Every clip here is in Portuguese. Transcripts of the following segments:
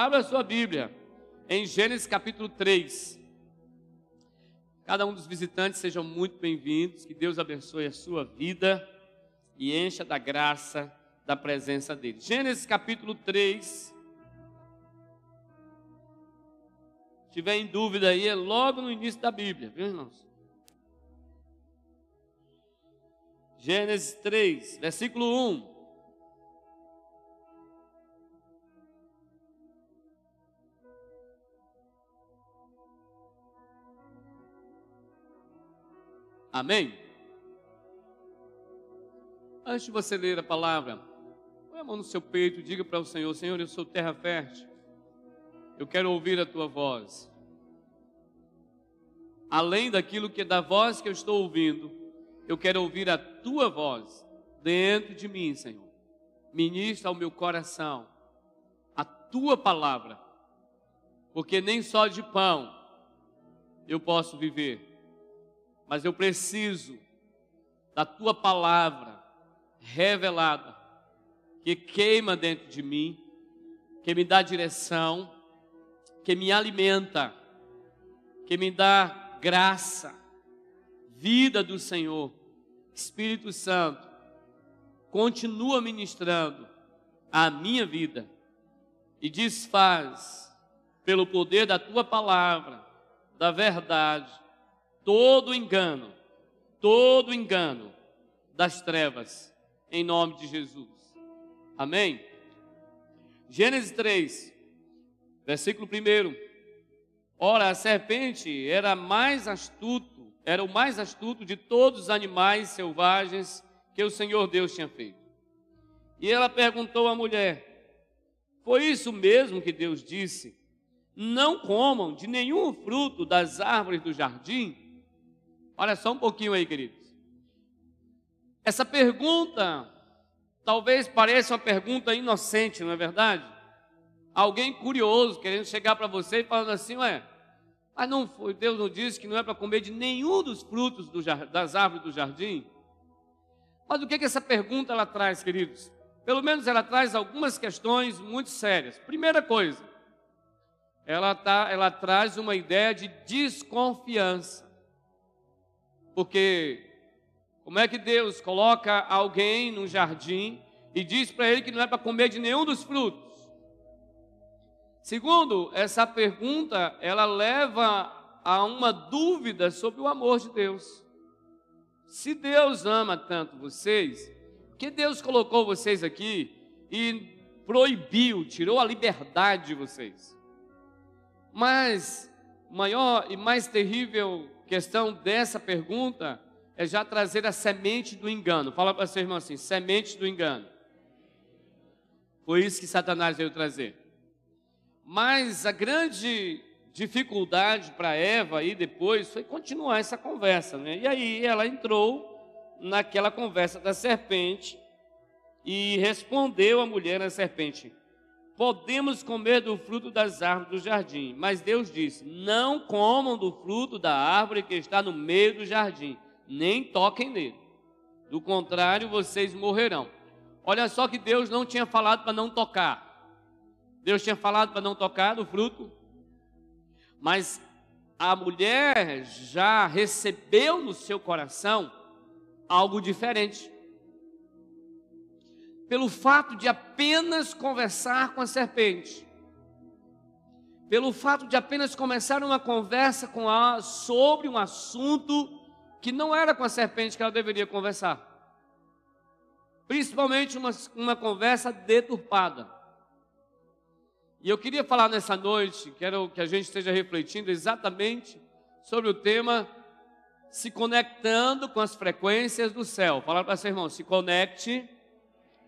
Abra sua Bíblia em Gênesis capítulo 3. Cada um dos visitantes sejam muito bem-vindos, que Deus abençoe a sua vida e encha da graça da presença dele. Gênesis capítulo 3. Se tiver em dúvida aí, é logo no início da Bíblia, viu, irmãos? Gênesis 3, versículo 1. Amém? Antes de você ler a palavra, põe a mão no seu peito e diga para o Senhor: Senhor, eu sou terra fértil, eu quero ouvir a tua voz. Além daquilo que é da voz que eu estou ouvindo, eu quero ouvir a tua voz dentro de mim, Senhor. Ministra ao meu coração a tua palavra, porque nem só de pão eu posso viver mas eu preciso da tua palavra revelada, que queima dentro de mim, que me dá direção, que me alimenta, que me dá graça, vida do Senhor. Espírito Santo, continua ministrando a minha vida e desfaz, pelo poder da tua palavra, da verdade, todo engano, todo engano das trevas, em nome de Jesus. Amém? Gênesis 3, versículo 1. Ora, a serpente era mais astuto, era o mais astuto de todos os animais selvagens que o Senhor Deus tinha feito. E ela perguntou à mulher: Foi isso mesmo que Deus disse? Não comam de nenhum fruto das árvores do jardim? Olha só um pouquinho aí, queridos. Essa pergunta talvez pareça uma pergunta inocente, não é verdade? Alguém curioso querendo chegar para você e falando assim, ué, mas não foi, Deus não disse que não é para comer de nenhum dos frutos do, das árvores do jardim? Mas o que, que essa pergunta ela traz, queridos? Pelo menos ela traz algumas questões muito sérias. Primeira coisa, ela, tá, ela traz uma ideia de desconfiança. Porque como é que Deus coloca alguém num jardim e diz para ele que não é para comer de nenhum dos frutos? Segundo, essa pergunta, ela leva a uma dúvida sobre o amor de Deus. Se Deus ama tanto vocês, que Deus colocou vocês aqui e proibiu, tirou a liberdade de vocês? Mas maior e mais terrível questão dessa pergunta é já trazer a semente do engano. Fala para seu irmão assim: semente do engano. Foi isso que Satanás veio trazer. Mas a grande dificuldade para Eva aí depois foi continuar essa conversa, né? E aí ela entrou naquela conversa da serpente e respondeu a mulher a serpente: podemos comer do fruto das árvores do jardim. Mas Deus disse: Não comam do fruto da árvore que está no meio do jardim, nem toquem nele. Do contrário, vocês morrerão. Olha só que Deus não tinha falado para não tocar. Deus tinha falado para não tocar do fruto. Mas a mulher já recebeu no seu coração algo diferente pelo fato de apenas conversar com a serpente, pelo fato de apenas começar uma conversa com a, sobre um assunto que não era com a serpente que ela deveria conversar, principalmente uma, uma conversa deturpada. E eu queria falar nessa noite, quero que a gente esteja refletindo exatamente sobre o tema se conectando com as frequências do céu. Fala para seu irmão, se conecte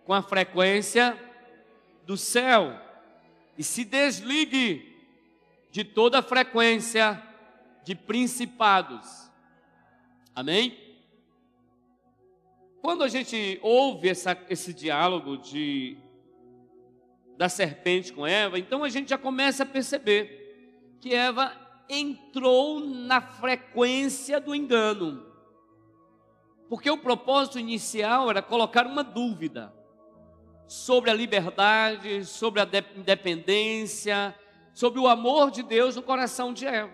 com a frequência do céu e se desligue de toda a frequência de principados. Amém? Quando a gente ouve essa, esse diálogo de, da serpente com Eva, então a gente já começa a perceber que Eva entrou na frequência do engano. Porque o propósito inicial era colocar uma dúvida. Sobre a liberdade, sobre a independência, sobre o amor de Deus no coração de Eva.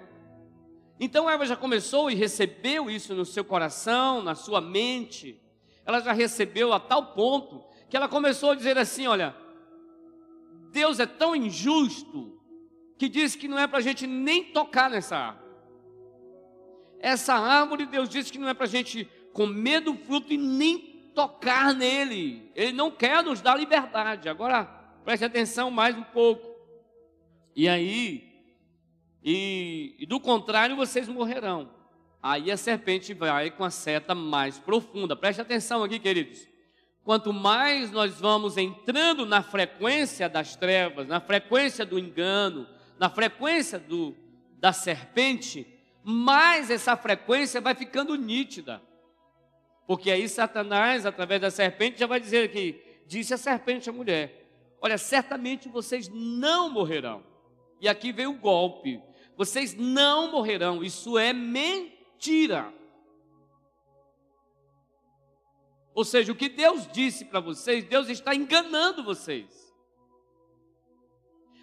Então Eva já começou e recebeu isso no seu coração, na sua mente. Ela já recebeu a tal ponto que ela começou a dizer assim: Olha, Deus é tão injusto que diz que não é para a gente nem tocar nessa árvore. Essa árvore, Deus disse que não é para a gente comer do fruto e nem tocar nele. Ele não quer nos dar liberdade. Agora, preste atenção mais um pouco. E aí, e, e do contrário, vocês morrerão. Aí a serpente vai com a seta mais profunda. Preste atenção aqui, queridos. Quanto mais nós vamos entrando na frequência das trevas, na frequência do engano, na frequência do, da serpente, mais essa frequência vai ficando nítida. Porque aí Satanás, através da serpente, já vai dizer aqui: disse a serpente à mulher: Olha, certamente vocês não morrerão. E aqui vem o golpe: vocês não morrerão. Isso é mentira. Ou seja, o que Deus disse para vocês, Deus está enganando vocês.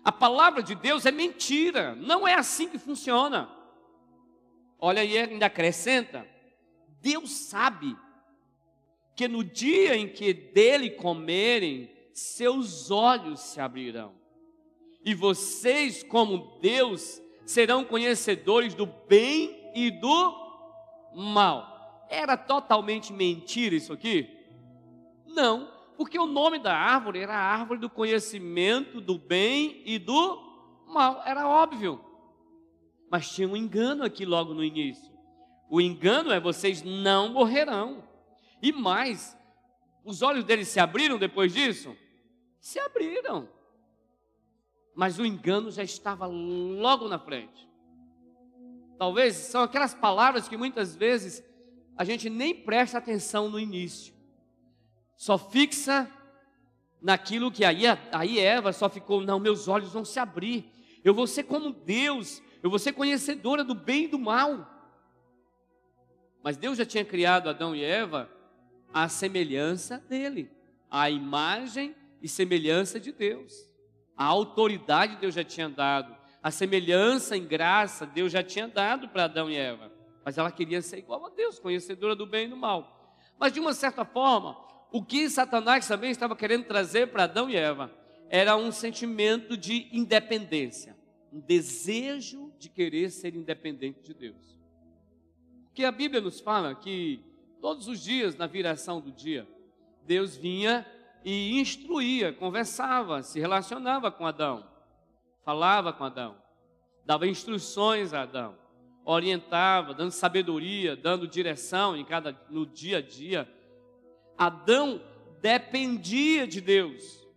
A palavra de Deus é mentira, não é assim que funciona. Olha aí, ainda acrescenta: Deus sabe que no dia em que dele comerem, seus olhos se abrirão, e vocês, como Deus, serão conhecedores do bem e do mal. Era totalmente mentira isso aqui? Não, porque o nome da árvore era a árvore do conhecimento do bem e do mal, era óbvio. Mas tinha um engano aqui logo no início. O engano é vocês não morrerão. E mais, os olhos deles se abriram depois disso? Se abriram. Mas o engano já estava logo na frente. Talvez são aquelas palavras que muitas vezes a gente nem presta atenção no início só fixa naquilo que aí, aí Eva só ficou, não, meus olhos vão se abrir, eu vou ser como Deus, eu vou ser conhecedora do bem e do mal. Mas Deus já tinha criado Adão e Eva à semelhança dele, à imagem e semelhança de Deus. A autoridade Deus já tinha dado, a semelhança em graça Deus já tinha dado para Adão e Eva. Mas ela queria ser igual a Deus, conhecedora do bem e do mal. Mas de uma certa forma, o que Satanás também estava querendo trazer para Adão e Eva era um sentimento de independência, um desejo de querer ser independente de Deus. Porque a Bíblia nos fala que todos os dias, na viração do dia, Deus vinha e instruía, conversava, se relacionava com Adão, falava com Adão, dava instruções a Adão, orientava, dando sabedoria, dando direção em cada no dia a dia Adão dependia de Deus.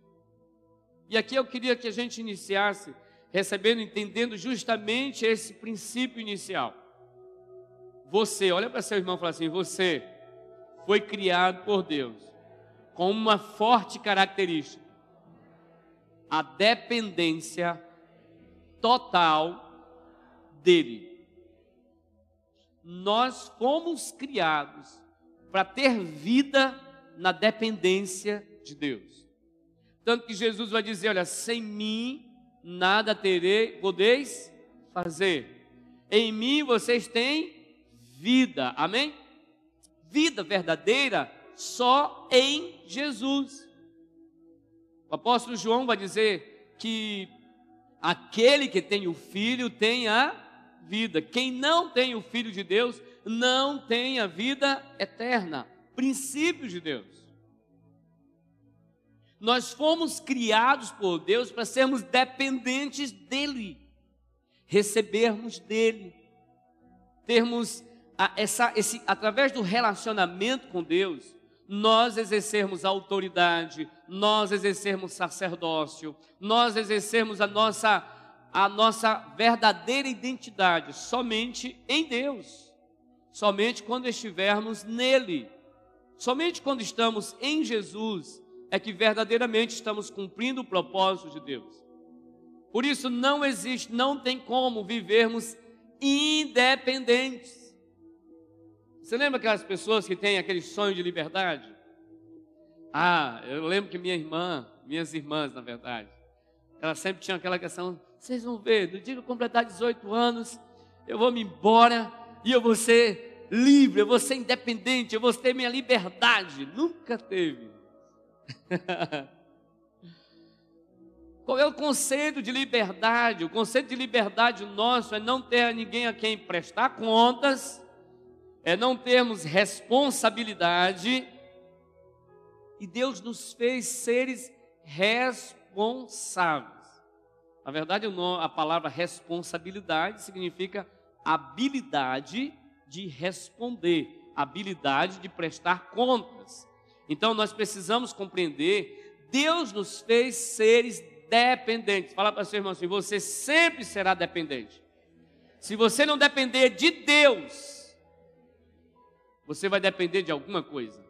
E aqui eu queria que a gente iniciasse recebendo, entendendo justamente esse princípio inicial. Você, olha para seu irmão e fala assim: você foi criado por Deus com uma forte característica, a dependência total dele. Nós fomos criados para ter vida na dependência de Deus. Tanto que Jesus vai dizer: Olha, sem mim nada terei, podeis fazer. Em mim vocês têm vida, amém? Vida verdadeira só em Jesus. O apóstolo João vai dizer que aquele que tem o filho tem a vida. Quem não tem o filho de Deus não tem a vida eterna princípios de Deus. Nós fomos criados por Deus para sermos dependentes dEle, recebermos dEle, termos essa, esse, através do relacionamento com Deus, nós exercermos autoridade, nós exercermos sacerdócio, nós exercermos a nossa, a nossa verdadeira identidade somente em Deus, somente quando estivermos nele. Somente quando estamos em Jesus é que verdadeiramente estamos cumprindo o propósito de Deus. Por isso não existe, não tem como vivermos independentes. Você lembra aquelas pessoas que têm aquele sonho de liberdade? Ah, eu lembro que minha irmã, minhas irmãs, na verdade, ela sempre tinha aquela questão: vocês vão ver, no dia que eu completar 18 anos, eu vou me embora e eu vou ser livre, eu vou ser independente, eu vou ter minha liberdade. Nunca teve. Qual é o conceito de liberdade? O conceito de liberdade nosso é não ter ninguém a quem prestar contas, é não termos responsabilidade. E Deus nos fez seres responsáveis. Na verdade, a palavra responsabilidade significa habilidade de responder, habilidade de prestar contas. Então nós precisamos compreender, Deus nos fez seres dependentes. Fala para seu irmão assim: você sempre será dependente. Se você não depender de Deus, você vai depender de alguma coisa.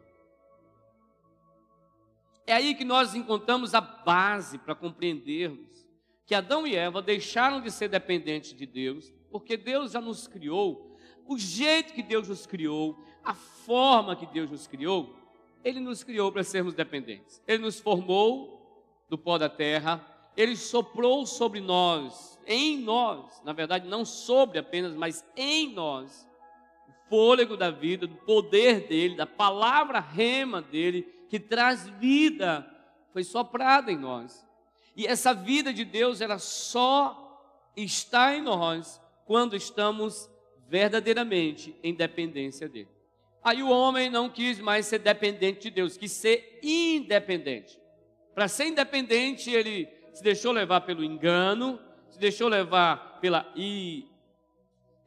É aí que nós encontramos a base para compreendermos que Adão e Eva deixaram de ser dependentes de Deus, porque Deus já nos criou, o jeito que Deus nos criou, a forma que Deus nos criou, Ele nos criou para sermos dependentes. Ele nos formou do pó da terra, ele soprou sobre nós, em nós, na verdade, não sobre apenas, mas em nós, fôlego da vida, do poder dele, da palavra rema dele, que traz vida, foi soprada em nós. E essa vida de Deus, ela só está em nós quando estamos verdadeiramente em dependência dele. Aí o homem não quis mais ser dependente de Deus, quis ser independente. Para ser independente, ele se deixou levar pelo engano, se deixou levar pela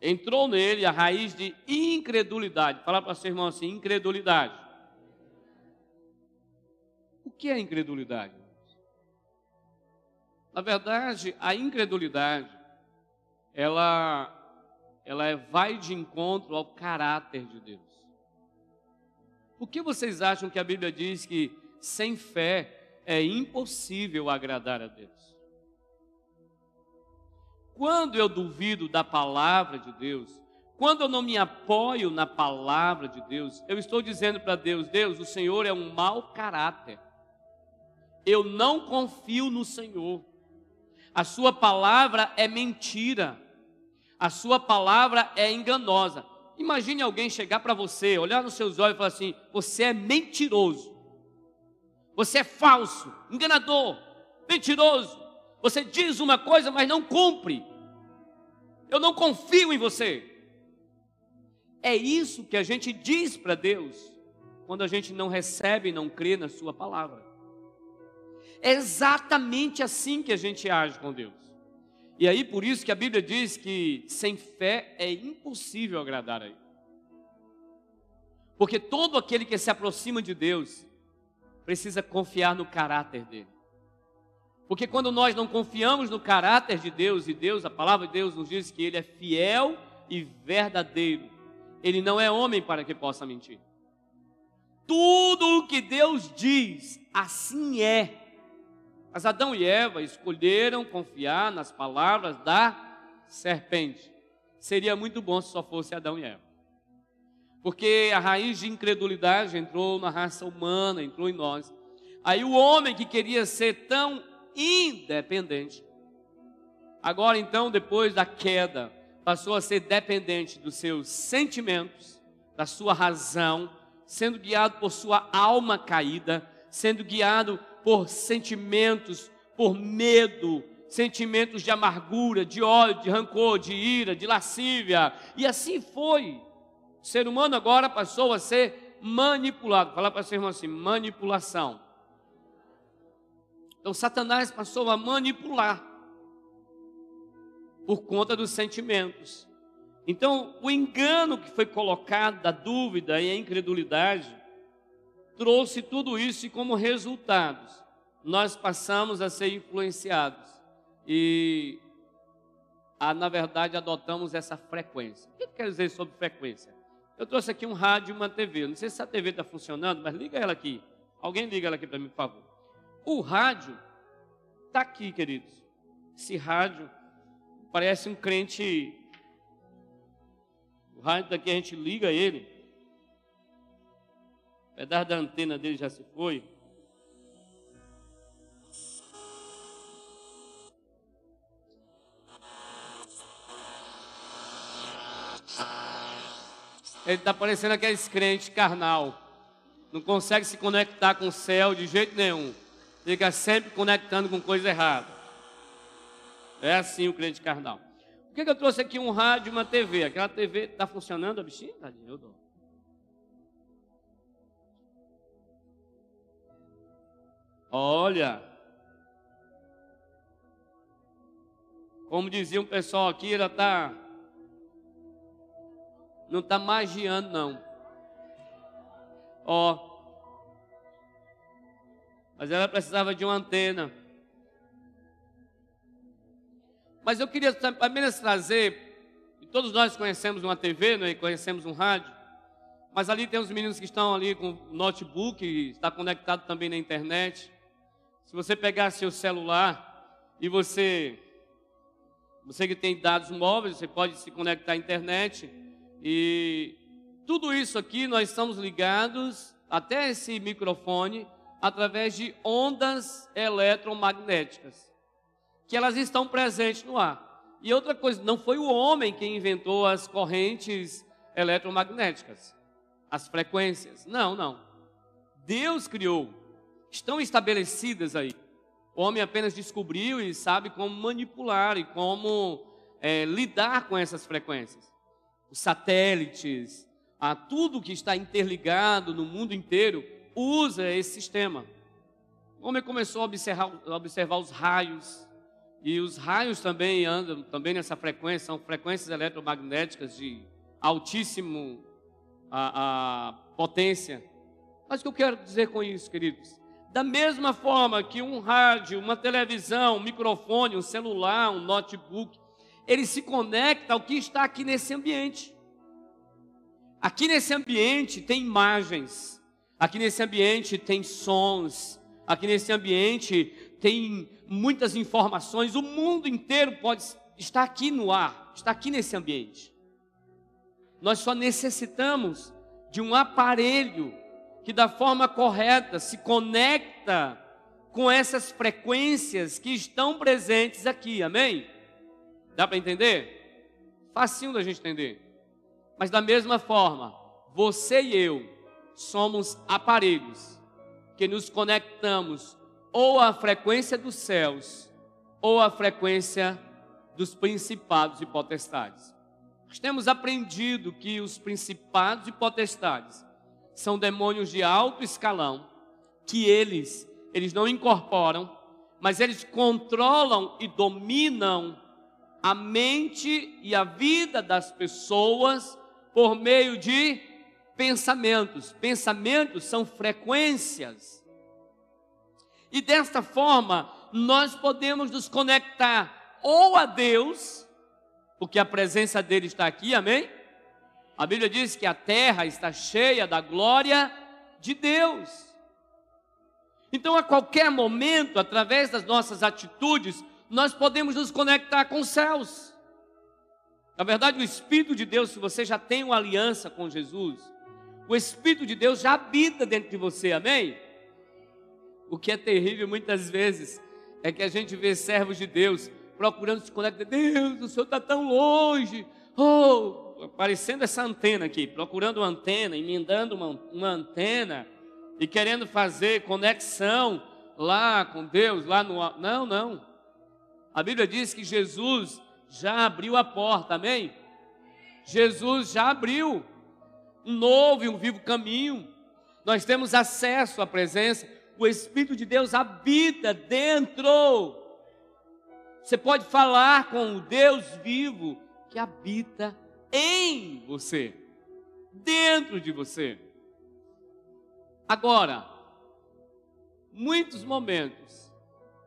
entrou nele a raiz de incredulidade. Fala para seu irmão assim, incredulidade. O que é incredulidade? Na verdade, a incredulidade ela ela é, vai de encontro ao caráter de Deus. Por que vocês acham que a Bíblia diz que sem fé é impossível agradar a Deus. Quando eu duvido da palavra de Deus, quando eu não me apoio na palavra de Deus, eu estou dizendo para Deus: Deus, o Senhor é um mau caráter. Eu não confio no Senhor. A Sua palavra é mentira. A Sua palavra é enganosa. Imagine alguém chegar para você, olhar nos seus olhos e falar assim: Você é mentiroso. Você é falso, enganador, mentiroso. Você diz uma coisa, mas não cumpre. Eu não confio em você. É isso que a gente diz para Deus quando a gente não recebe e não crê na Sua palavra. É exatamente assim que a gente age com Deus. E aí por isso que a Bíblia diz que sem fé é impossível agradar a Ele. Porque todo aquele que se aproxima de Deus, precisa confiar no caráter dele. Porque quando nós não confiamos no caráter de Deus, e Deus, a palavra de Deus nos diz que ele é fiel e verdadeiro, ele não é homem para que possa mentir. Tudo o que Deus diz, assim é. Mas Adão e Eva escolheram confiar nas palavras da serpente. Seria muito bom se só fosse Adão e Eva. Porque a raiz de incredulidade entrou na raça humana, entrou em nós. Aí o homem que queria ser tão independente, agora então, depois da queda, passou a ser dependente dos seus sentimentos, da sua razão, sendo guiado por sua alma caída, sendo guiado por sentimentos, por medo, sentimentos de amargura, de ódio, de rancor, de ira, de lascívia, e assim foi. O ser humano agora passou a ser manipulado. Fala para seu irmão assim: manipulação. Então Satanás passou a manipular por conta dos sentimentos. Então, o engano que foi colocado da dúvida e a incredulidade trouxe tudo isso e como resultados nós passamos a ser influenciados e a, na verdade adotamos essa frequência. O que quer dizer sobre frequência? Eu trouxe aqui um rádio e uma TV. Não sei se a TV está funcionando, mas liga ela aqui. Alguém liga ela aqui para mim, por favor. O rádio está aqui, queridos. Esse rádio parece um crente. O rádio daqui a gente liga ele. O pedaço da antena dele já se foi. Ele está parecendo aqueles crentes carnal. Não consegue se conectar com o céu de jeito nenhum. Fica sempre conectando com coisa errada. É assim o crente carnal. Por que, que eu trouxe aqui um rádio e uma TV? Aquela TV está funcionando, a bichinha? Eu dou. Olha. Como dizia um pessoal aqui, ela está. Não está magiando, não. Ó. Mas ela precisava de uma antena. Mas eu queria apenas trazer, e todos nós conhecemos uma TV, né, conhecemos um rádio, mas ali tem os meninos que estão ali com notebook, está conectado também na internet. Se você pegar seu celular e você, você que tem dados móveis, você pode se conectar à internet e tudo isso aqui nós estamos ligados até esse microfone através de ondas eletromagnéticas que elas estão presentes no ar. E outra coisa, não foi o homem quem inventou as correntes eletromagnéticas, as frequências. Não, não. Deus criou. Estão estabelecidas aí. O homem apenas descobriu e sabe como manipular e como é, lidar com essas frequências. Os satélites, a tudo que está interligado no mundo inteiro usa esse sistema. O homem começou a observar, a observar os raios, e os raios também andam também nessa frequência, são frequências eletromagnéticas de altíssimo a, a potência. Mas o que eu quero dizer com isso, queridos? Da mesma forma que um rádio, uma televisão, um microfone, um celular, um notebook, ele se conecta ao que está aqui nesse ambiente. Aqui nesse ambiente tem imagens, aqui nesse ambiente tem sons, aqui nesse ambiente tem muitas informações, o mundo inteiro pode estar aqui no ar, está aqui nesse ambiente. Nós só necessitamos de um aparelho que da forma correta se conecta com essas frequências que estão presentes aqui, amém? Dá para entender? Facinho da gente entender. Mas da mesma forma, você e eu somos aparelhos que nos conectamos ou a frequência dos céus, ou a frequência dos principados e potestades. Nós temos aprendido que os principados e potestades são demônios de alto escalão, que eles, eles não incorporam, mas eles controlam e dominam a mente e a vida das pessoas por meio de pensamentos. Pensamentos são frequências e desta forma, nós podemos nos conectar ou a Deus, porque a presença dele está aqui, amém? A Bíblia diz que a terra está cheia da glória de Deus. Então, a qualquer momento, através das nossas atitudes, nós podemos nos conectar com os céus. Na verdade, o Espírito de Deus, se você já tem uma aliança com Jesus, o Espírito de Deus já habita dentro de você, amém? O que é terrível muitas vezes é que a gente vê servos de Deus procurando se conectar. Deus, o Senhor está tão longe. Oh, aparecendo essa antena aqui, procurando uma antena, emendando uma, uma antena e querendo fazer conexão lá com Deus, lá no. Não, não. A Bíblia diz que Jesus já abriu a porta, amém? Jesus já abriu um novo e um vivo caminho. Nós temos acesso à presença o Espírito de Deus habita dentro. Você pode falar com o Deus vivo que habita em você, dentro de você. Agora, muitos momentos,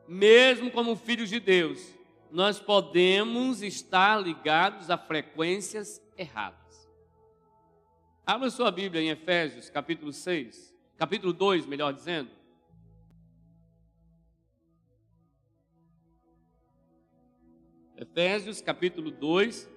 mesmo como filhos de Deus, nós podemos estar ligados a frequências erradas. Abra sua Bíblia em Efésios, capítulo 6, capítulo 2, melhor dizendo. Efésios capítulo 2.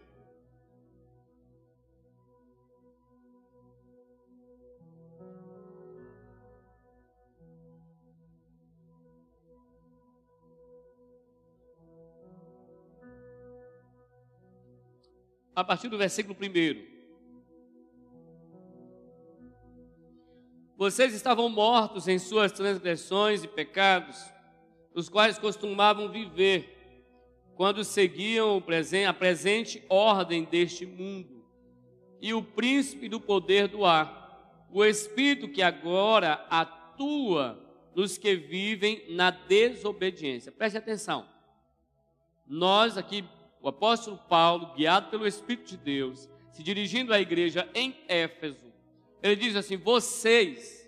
A partir do versículo 1. Vocês estavam mortos em suas transgressões e pecados, os quais costumavam viver quando seguiam a presente ordem deste mundo e o príncipe do poder do ar, o espírito que agora atua nos que vivem na desobediência. Preste atenção. Nós aqui, o apóstolo Paulo, guiado pelo Espírito de Deus, se dirigindo à igreja em Éfeso, ele diz assim: vocês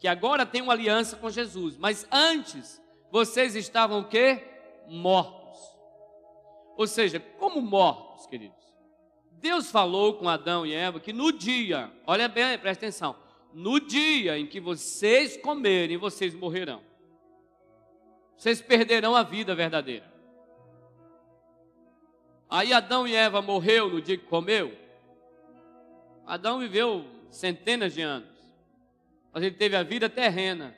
que agora têm uma aliança com Jesus, mas antes vocês estavam o quê? Mortos ou seja, como mortos, queridos. Deus falou com Adão e Eva que no dia, olha bem, presta atenção, no dia em que vocês comerem, vocês morrerão. Vocês perderão a vida verdadeira. Aí Adão e Eva morreu no dia que comeu. Adão viveu centenas de anos. Mas ele teve a vida terrena.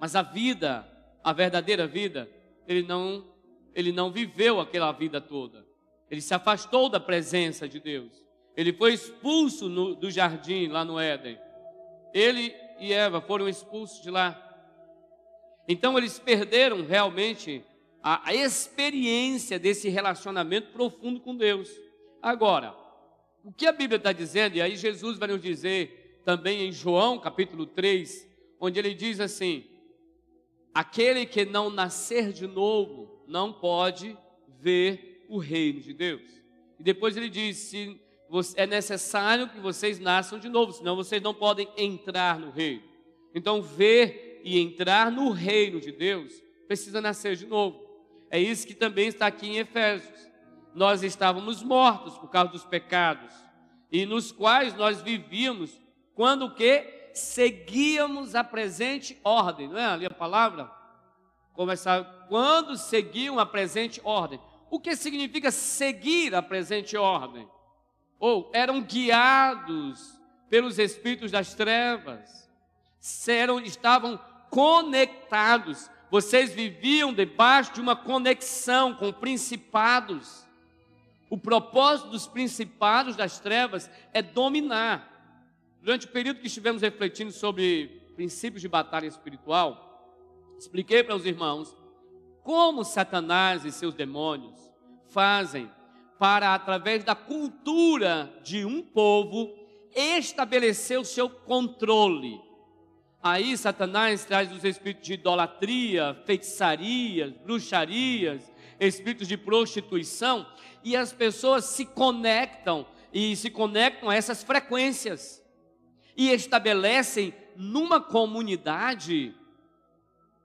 Mas a vida, a verdadeira vida, ele não ele não viveu aquela vida toda. Ele se afastou da presença de Deus. Ele foi expulso no, do jardim lá no Éden. Ele e Eva foram expulsos de lá. Então eles perderam realmente a, a experiência desse relacionamento profundo com Deus. Agora, o que a Bíblia está dizendo, e aí Jesus vai nos dizer também em João capítulo 3, onde ele diz assim: aquele que não nascer de novo não pode ver o reino de Deus. E depois ele diz: se é necessário que vocês nasçam de novo, senão vocês não podem entrar no reino. Então, ver e entrar no reino de Deus precisa nascer de novo. É isso que também está aqui em Efésios. Nós estávamos mortos por causa dos pecados e nos quais nós vivíamos quando o que seguíamos a presente ordem, não é ali a palavra? Começar quando seguiam a presente ordem. O que significa seguir a presente ordem? Ou eram guiados pelos espíritos das trevas, eram, estavam conectados. Vocês viviam debaixo de uma conexão com principados. O propósito dos principados das trevas é dominar. Durante o período que estivemos refletindo sobre princípios de batalha espiritual, Expliquei para os irmãos como Satanás e seus demônios fazem para, através da cultura de um povo, estabelecer o seu controle. Aí Satanás traz os espíritos de idolatria, feitiçarias, bruxarias, espíritos de prostituição, e as pessoas se conectam e se conectam a essas frequências e estabelecem numa comunidade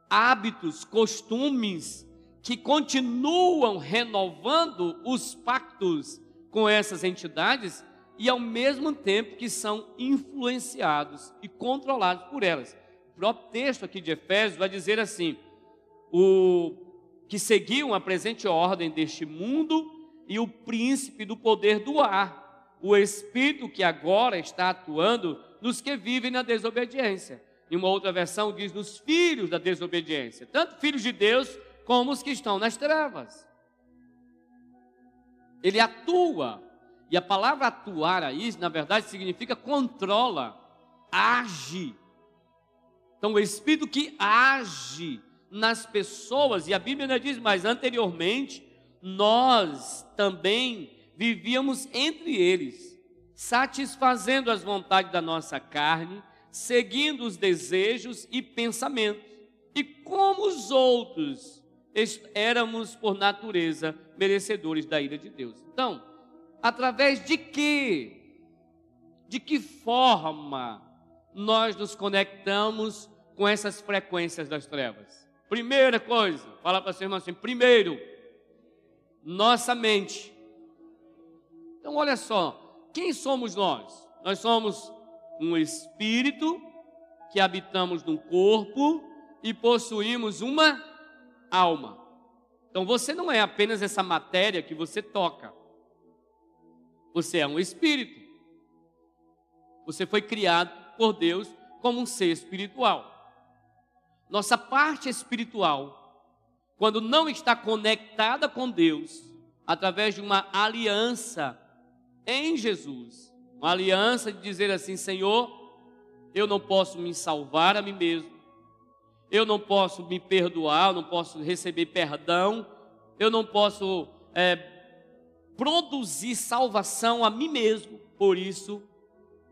hábitos, costumes que continuam renovando os pactos com essas entidades e ao mesmo tempo que são influenciados e controlados por elas. O próprio texto aqui de Efésios vai dizer assim: o que seguiam a presente ordem deste mundo e o príncipe do poder do ar, o espírito que agora está atuando nos que vivem na desobediência. Em uma outra versão diz nos filhos da desobediência, tanto filhos de Deus como os que estão nas trevas. Ele atua, e a palavra atuar aí, na verdade, significa controla, age. Então, o Espírito que age nas pessoas, e a Bíblia ainda diz mais, anteriormente, nós também vivíamos entre eles, satisfazendo as vontades da nossa carne seguindo os desejos e pensamentos. E como os outros, éramos por natureza merecedores da ira de Deus. Então, através de que? De que forma nós nos conectamos com essas frequências das trevas? Primeira coisa, fala para seu irmão assim: primeiro, nossa mente. Então, olha só, quem somos nós? Nós somos um espírito que habitamos num corpo e possuímos uma alma. Então você não é apenas essa matéria que você toca. Você é um espírito. Você foi criado por Deus como um ser espiritual. Nossa parte espiritual, quando não está conectada com Deus, através de uma aliança em Jesus, uma aliança de dizer assim: Senhor, eu não posso me salvar a mim mesmo, eu não posso me perdoar, eu não posso receber perdão, eu não posso é, produzir salvação a mim mesmo. Por isso,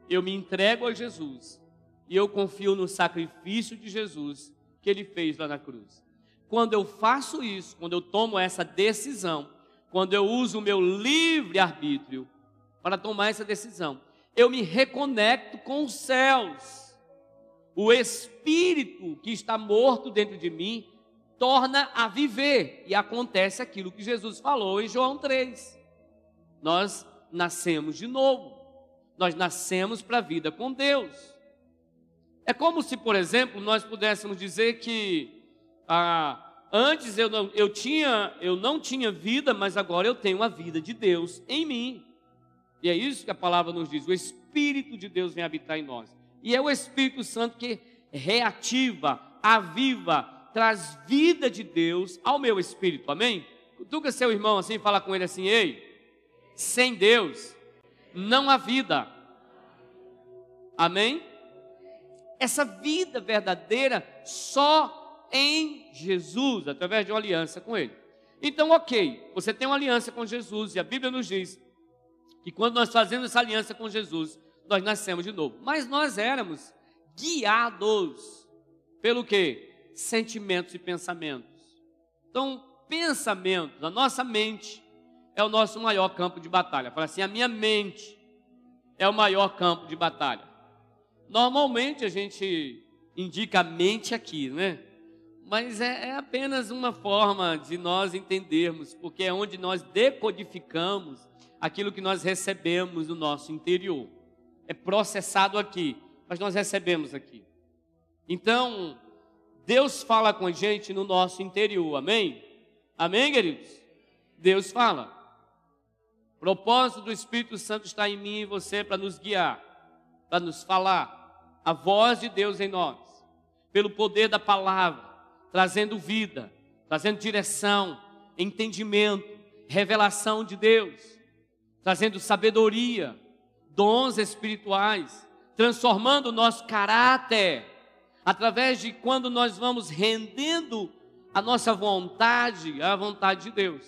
eu me entrego a Jesus e eu confio no sacrifício de Jesus que ele fez lá na cruz. Quando eu faço isso, quando eu tomo essa decisão, quando eu uso o meu livre arbítrio para tomar essa decisão, eu me reconecto com os céus. O espírito que está morto dentro de mim torna a viver e acontece aquilo que Jesus falou em João 3. Nós nascemos de novo. Nós nascemos para a vida com Deus. É como se, por exemplo, nós pudéssemos dizer que ah, antes eu não, eu, tinha, eu não tinha vida, mas agora eu tenho a vida de Deus em mim. E é isso que a palavra nos diz: o Espírito de Deus vem habitar em nós. E é o Espírito Santo que reativa, aviva, traz vida de Deus ao meu espírito. Amém? Cutuca seu irmão assim, fala com ele assim: ei, sem Deus não há vida. Amém? essa vida verdadeira só em Jesus, através de uma aliança com Ele. Então, ok, você tem uma aliança com Jesus e a Bíblia nos diz que quando nós fazemos essa aliança com Jesus, nós nascemos de novo. Mas nós éramos guiados pelo que? Sentimentos e pensamentos. Então, pensamentos, a nossa mente é o nosso maior campo de batalha. Fala assim, a minha mente é o maior campo de batalha. Normalmente a gente indica a mente aqui, né? Mas é, é, apenas uma forma de nós entendermos, porque é onde nós decodificamos aquilo que nós recebemos no nosso interior. É processado aqui, mas nós recebemos aqui. Então, Deus fala com a gente no nosso interior, amém? Amém, queridos? Deus fala. O propósito do Espírito Santo está em mim e você para nos guiar, para nos falar, a voz de Deus em nós, pelo poder da palavra, trazendo vida, trazendo direção, entendimento, revelação de Deus, trazendo sabedoria, dons espirituais, transformando o nosso caráter, através de quando nós vamos rendendo a nossa vontade à vontade de Deus.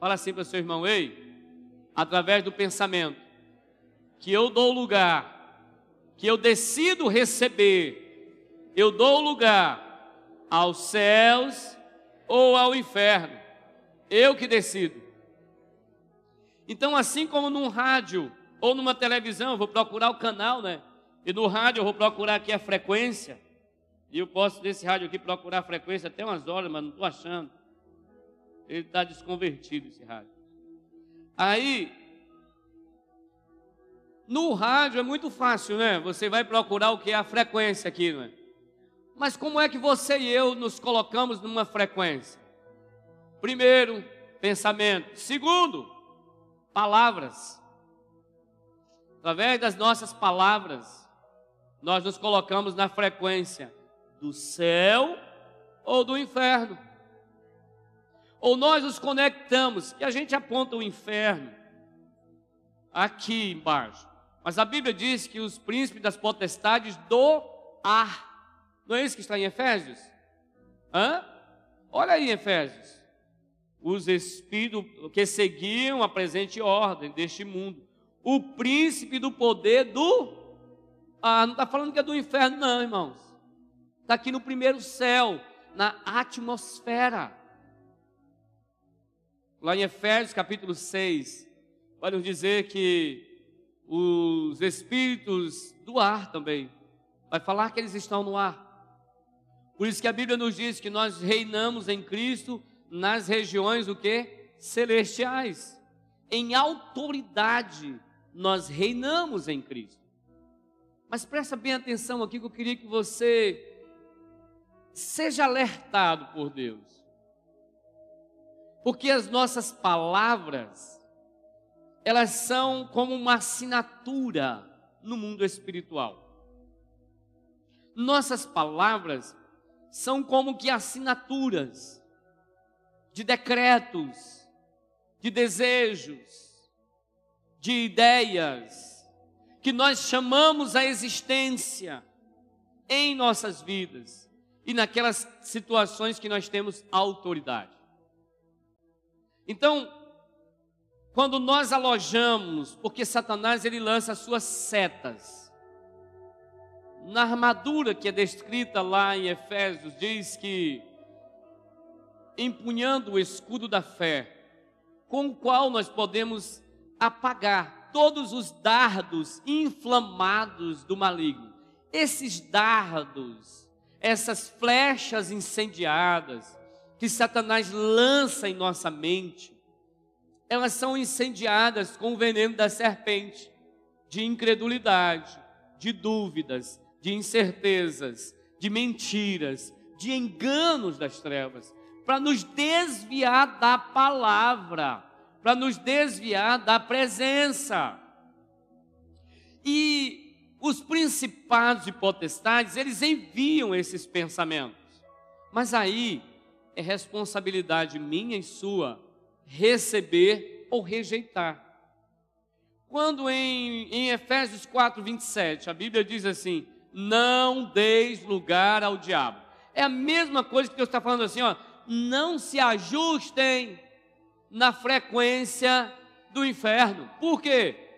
Fala assim para seu irmão, ei, através do pensamento, que eu dou lugar que eu decido receber, eu dou lugar aos céus ou ao inferno. Eu que decido. Então, assim como num rádio ou numa televisão, eu vou procurar o canal, né? E no rádio eu vou procurar aqui a frequência. E eu posso desse rádio aqui procurar a frequência até umas horas, mas não estou achando. Ele está desconvertido esse rádio. Aí no rádio é muito fácil, né? Você vai procurar o que é a frequência aqui, né? Mas como é que você e eu nos colocamos numa frequência? Primeiro, pensamento. Segundo, palavras. Através das nossas palavras, nós nos colocamos na frequência do céu ou do inferno. Ou nós nos conectamos, e a gente aponta o inferno aqui embaixo. Mas a Bíblia diz que os príncipes das potestades do ar. Não é isso que está em Efésios? Hã? Olha aí, Efésios. Os espíritos que seguiam a presente ordem deste mundo. O príncipe do poder do. Ah, não está falando que é do inferno, não, irmãos. Está aqui no primeiro céu, na atmosfera. Lá em Efésios capítulo 6, vai nos dizer que os espíritos do ar também. Vai falar que eles estão no ar. Por isso que a Bíblia nos diz que nós reinamos em Cristo nas regiões o que? Celestiais. Em autoridade nós reinamos em Cristo. Mas presta bem atenção aqui que eu queria que você seja alertado por Deus. Porque as nossas palavras elas são como uma assinatura no mundo espiritual. Nossas palavras são como que assinaturas de decretos, de desejos, de ideias que nós chamamos a existência em nossas vidas e naquelas situações que nós temos autoridade. Então, quando nós alojamos, porque Satanás ele lança as suas setas. Na armadura que é descrita lá em Efésios diz que empunhando o escudo da fé, com o qual nós podemos apagar todos os dardos inflamados do maligno. Esses dardos, essas flechas incendiadas que Satanás lança em nossa mente, elas são incendiadas com o veneno da serpente, de incredulidade, de dúvidas, de incertezas, de mentiras, de enganos das trevas para nos desviar da palavra, para nos desviar da presença. E os principados e potestades, eles enviam esses pensamentos. Mas aí é responsabilidade minha e sua receber ou rejeitar. Quando em, em Efésios 4, 27, a Bíblia diz assim: Não deis lugar ao diabo. É a mesma coisa que Deus está falando assim, ó não se ajustem na frequência do inferno. Por quê?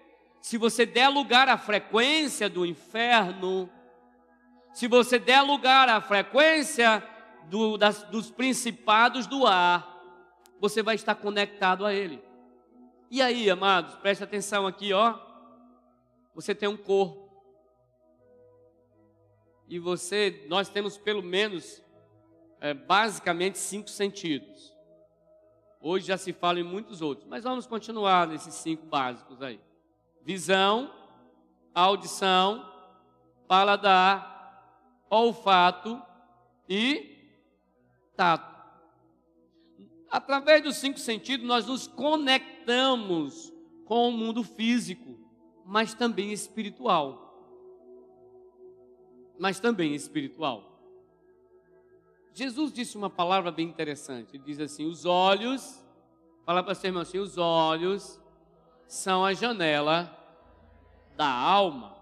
Se você der lugar à frequência do inferno, se você der lugar à frequência do, das, dos principados do ar, você vai estar conectado a ele. E aí, amados, preste atenção aqui, ó. Você tem um corpo. E você, nós temos pelo menos é, basicamente cinco sentidos. Hoje já se fala em muitos outros, mas vamos continuar nesses cinco básicos aí: visão, audição, paladar, olfato e tato. Através dos cinco sentidos, nós nos conectamos com o mundo físico, mas também espiritual. Mas também espiritual. Jesus disse uma palavra bem interessante. Ele diz assim: os olhos, fala para seu irmão assim: os olhos são a janela da alma.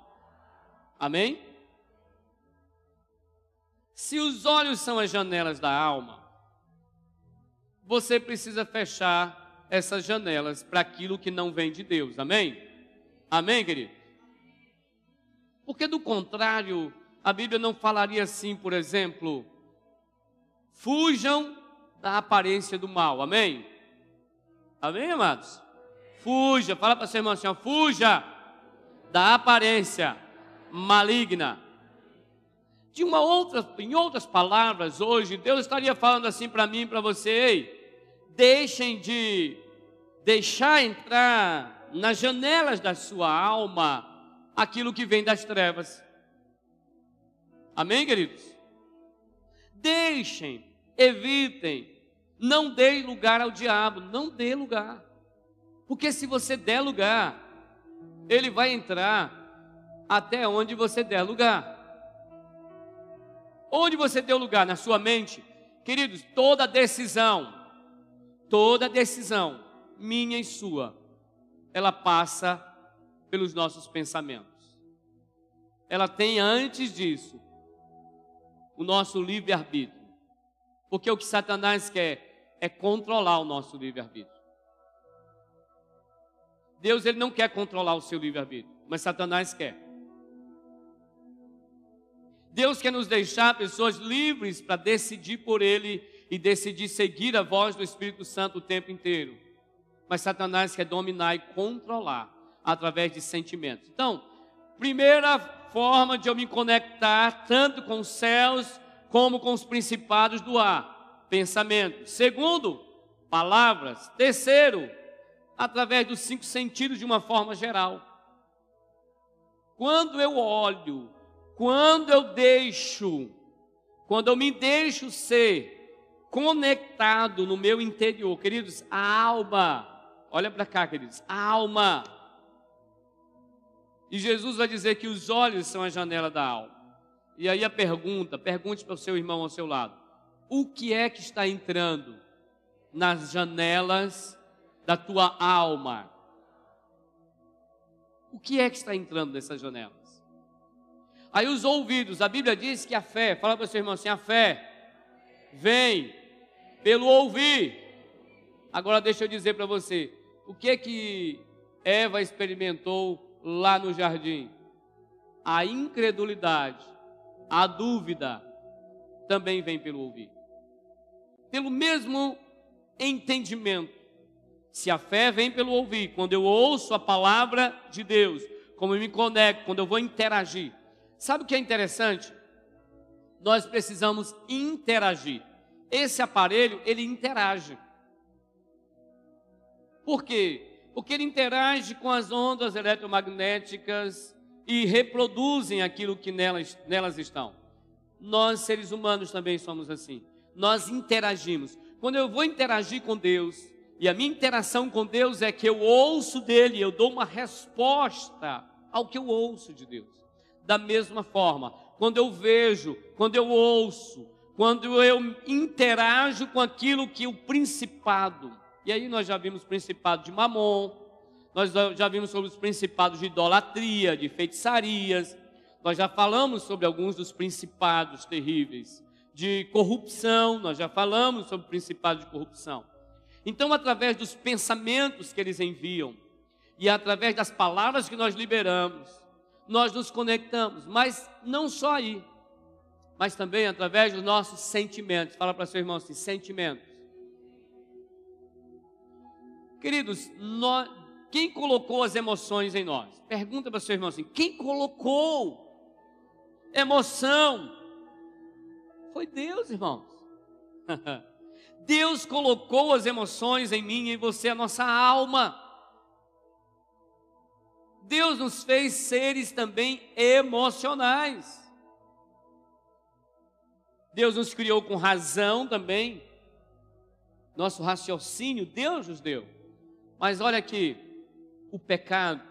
Amém? Se os olhos são as janelas da alma, você precisa fechar essas janelas para aquilo que não vem de Deus. Amém? Amém, querido? Porque do contrário, a Bíblia não falaria assim, por exemplo, Fujam da aparência do mal. Amém? Amém, amados? Fuja, fala para seu irmão assim, fuja da aparência maligna. De uma outra, em outras palavras, hoje Deus estaria falando assim para mim e para você, ei, deixem de deixar entrar nas janelas da sua alma aquilo que vem das trevas. Amém, queridos? Deixem evitem, não dê lugar ao diabo, não dê lugar. Porque se você der lugar, ele vai entrar até onde você der lugar. Onde você deu lugar? Na sua mente. Queridos, toda decisão, toda decisão, minha e sua, ela passa pelos nossos pensamentos. Ela tem antes disso o nosso livre-arbítrio. Porque o que Satanás quer é controlar o nosso livre-arbítrio. Deus ele não quer controlar o seu livre-arbítrio, mas Satanás quer. Deus quer nos deixar pessoas livres para decidir por Ele e decidir seguir a voz do Espírito Santo o tempo inteiro. Mas Satanás quer dominar e controlar através de sentimentos. Então, primeira forma de eu me conectar tanto com os céus como com os principados do ar, pensamento. Segundo, palavras. Terceiro, através dos cinco sentidos de uma forma geral. Quando eu olho, quando eu deixo, quando eu me deixo ser conectado no meu interior, queridos, a alma, olha para cá, queridos, a alma. E Jesus vai dizer que os olhos são a janela da alma. E aí a pergunta, pergunte para o seu irmão ao seu lado: o que é que está entrando nas janelas da tua alma? O que é que está entrando nessas janelas? Aí os ouvidos, a Bíblia diz que a fé, fala para o seu irmão assim: a fé vem pelo ouvir. Agora deixa eu dizer para você, o que é que Eva experimentou lá no jardim? A incredulidade, a dúvida também vem pelo ouvir. Pelo mesmo entendimento. Se a fé vem pelo ouvir, quando eu ouço a palavra de Deus, como eu me conecto, quando eu vou interagir. Sabe o que é interessante? Nós precisamos interagir. Esse aparelho, ele interage. Por quê? Porque ele interage com as ondas eletromagnéticas e reproduzem aquilo que nelas, nelas estão. Nós, seres humanos, também somos assim. Nós interagimos. Quando eu vou interagir com Deus, e a minha interação com Deus é que eu ouço dele, eu dou uma resposta ao que eu ouço de Deus. Da mesma forma, quando eu vejo, quando eu ouço, quando eu interajo com aquilo que o principado, e aí nós já vimos o principado de Mamon, nós já vimos sobre os principados de idolatria, de feitiçarias, nós já falamos sobre alguns dos principados terríveis, de corrupção, nós já falamos sobre o principado de corrupção. Então, através dos pensamentos que eles enviam e através das palavras que nós liberamos, nós nos conectamos, mas não só aí, mas também através dos nossos sentimentos. Fala para seu irmão assim: sentimentos. Queridos, nós, quem colocou as emoções em nós? Pergunta para seu irmão assim: quem colocou emoção? Foi Deus, irmãos. Deus colocou as emoções em mim e em você, a nossa alma. Deus nos fez seres também emocionais. Deus nos criou com razão também. Nosso raciocínio, Deus nos deu. Mas olha aqui, o pecado,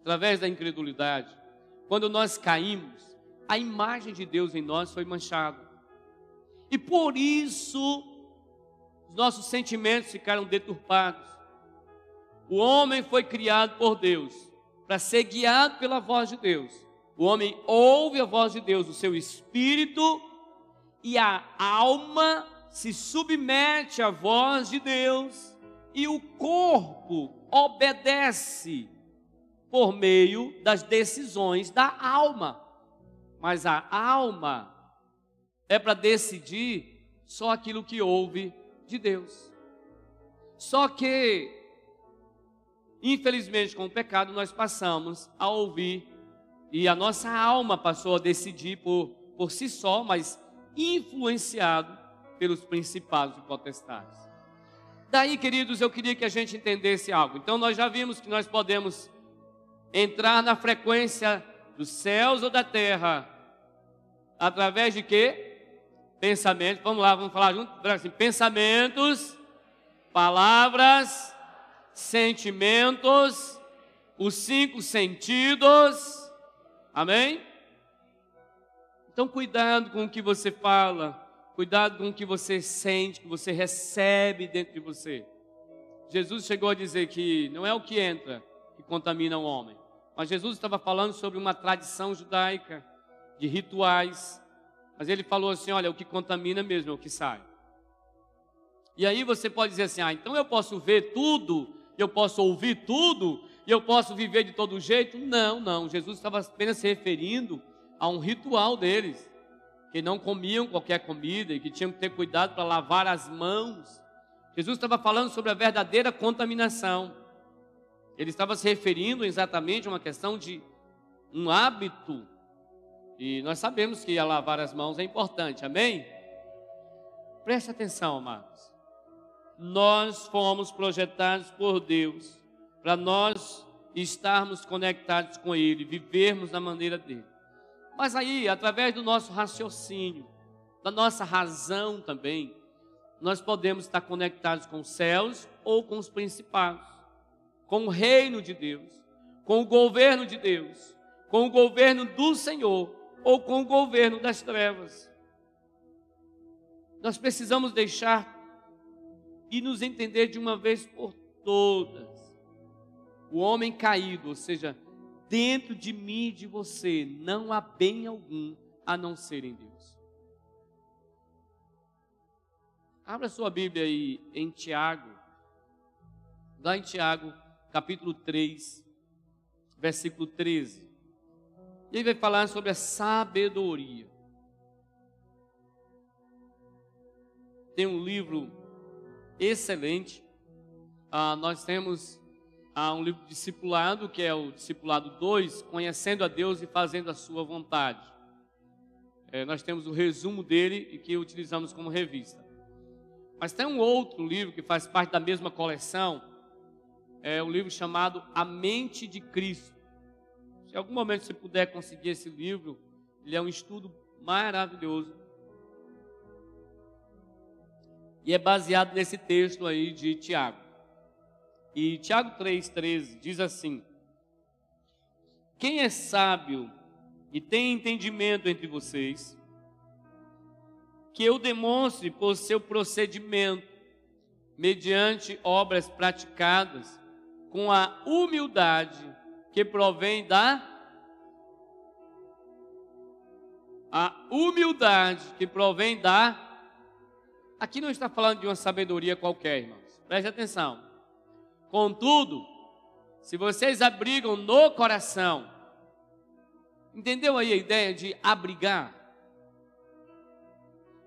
através da incredulidade, quando nós caímos, a imagem de Deus em nós foi manchada. E por isso os nossos sentimentos ficaram deturpados. O homem foi criado por Deus para ser guiado pela voz de Deus. O homem ouve a voz de Deus, o seu espírito e a alma se submete à voz de Deus e o corpo obedece por meio das decisões da alma. Mas a alma é para decidir só aquilo que ouve de Deus. Só que, infelizmente, com o pecado, nós passamos a ouvir e a nossa alma passou a decidir por, por si só, mas influenciado pelos principados e potestades. Daí, queridos, eu queria que a gente entendesse algo. Então, nós já vimos que nós podemos entrar na frequência dos céus ou da terra através de quê? Pensamentos, vamos lá, vamos falar junto, assim, pensamentos, palavras, sentimentos, os cinco sentidos, amém? Então, cuidado com o que você fala, cuidado com o que você sente, que você recebe dentro de você. Jesus chegou a dizer que não é o que entra que contamina o homem, mas Jesus estava falando sobre uma tradição judaica de rituais, mas ele falou assim: olha, o que contamina mesmo é o que sai. E aí você pode dizer assim: ah, então eu posso ver tudo, eu posso ouvir tudo, e eu posso viver de todo jeito? Não, não. Jesus estava apenas se referindo a um ritual deles, que não comiam qualquer comida e que tinham que ter cuidado para lavar as mãos. Jesus estava falando sobre a verdadeira contaminação. Ele estava se referindo exatamente a uma questão de um hábito e nós sabemos que lavar as mãos é importante, amém? Preste atenção, amados. Nós fomos projetados por Deus para nós estarmos conectados com Ele, vivermos da maneira dele. Mas aí, através do nosso raciocínio, da nossa razão também, nós podemos estar conectados com os céus ou com os principados, com o reino de Deus, com o governo de Deus, com o governo do Senhor ou com o governo das trevas. Nós precisamos deixar e nos entender de uma vez por todas. O homem caído, ou seja, dentro de mim e de você não há bem algum a não ser em Deus. Abra sua Bíblia aí em Tiago, lá em Tiago, capítulo 3, versículo 13. Ele vai falar sobre a sabedoria. Tem um livro excelente. Ah, nós temos ah, um livro discipulado, que é o discipulado 2, Conhecendo a Deus e Fazendo a Sua Vontade. É, nós temos o resumo dele e que utilizamos como revista. Mas tem um outro livro que faz parte da mesma coleção, é um livro chamado A Mente de Cristo. Se algum momento você puder conseguir esse livro, ele é um estudo maravilhoso. E é baseado nesse texto aí de Tiago. E Tiago 3,13 diz assim: Quem é sábio e tem entendimento entre vocês, que eu demonstre por seu procedimento, mediante obras praticadas, com a humildade que provém da a humildade que provém da Aqui não está falando de uma sabedoria qualquer, irmãos. Preste atenção. Contudo, se vocês abrigam no coração, entendeu aí a ideia de abrigar?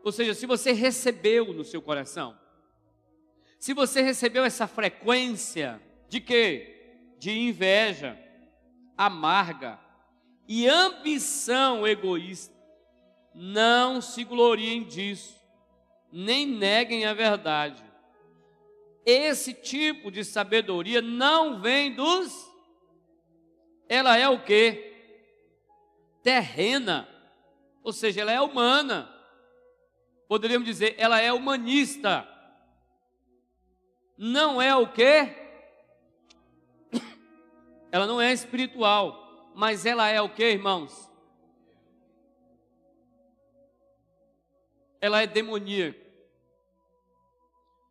Ou seja, se você recebeu no seu coração, se você recebeu essa frequência de quê? De inveja, amarga e ambição egoísta. Não se gloriem disso, nem neguem a verdade. Esse tipo de sabedoria não vem dos. Ela é o que? Terrena, ou seja, ela é humana. Poderíamos dizer, ela é humanista. Não é o que? Ela não é espiritual, mas ela é o que, irmãos? Ela é demoníaca.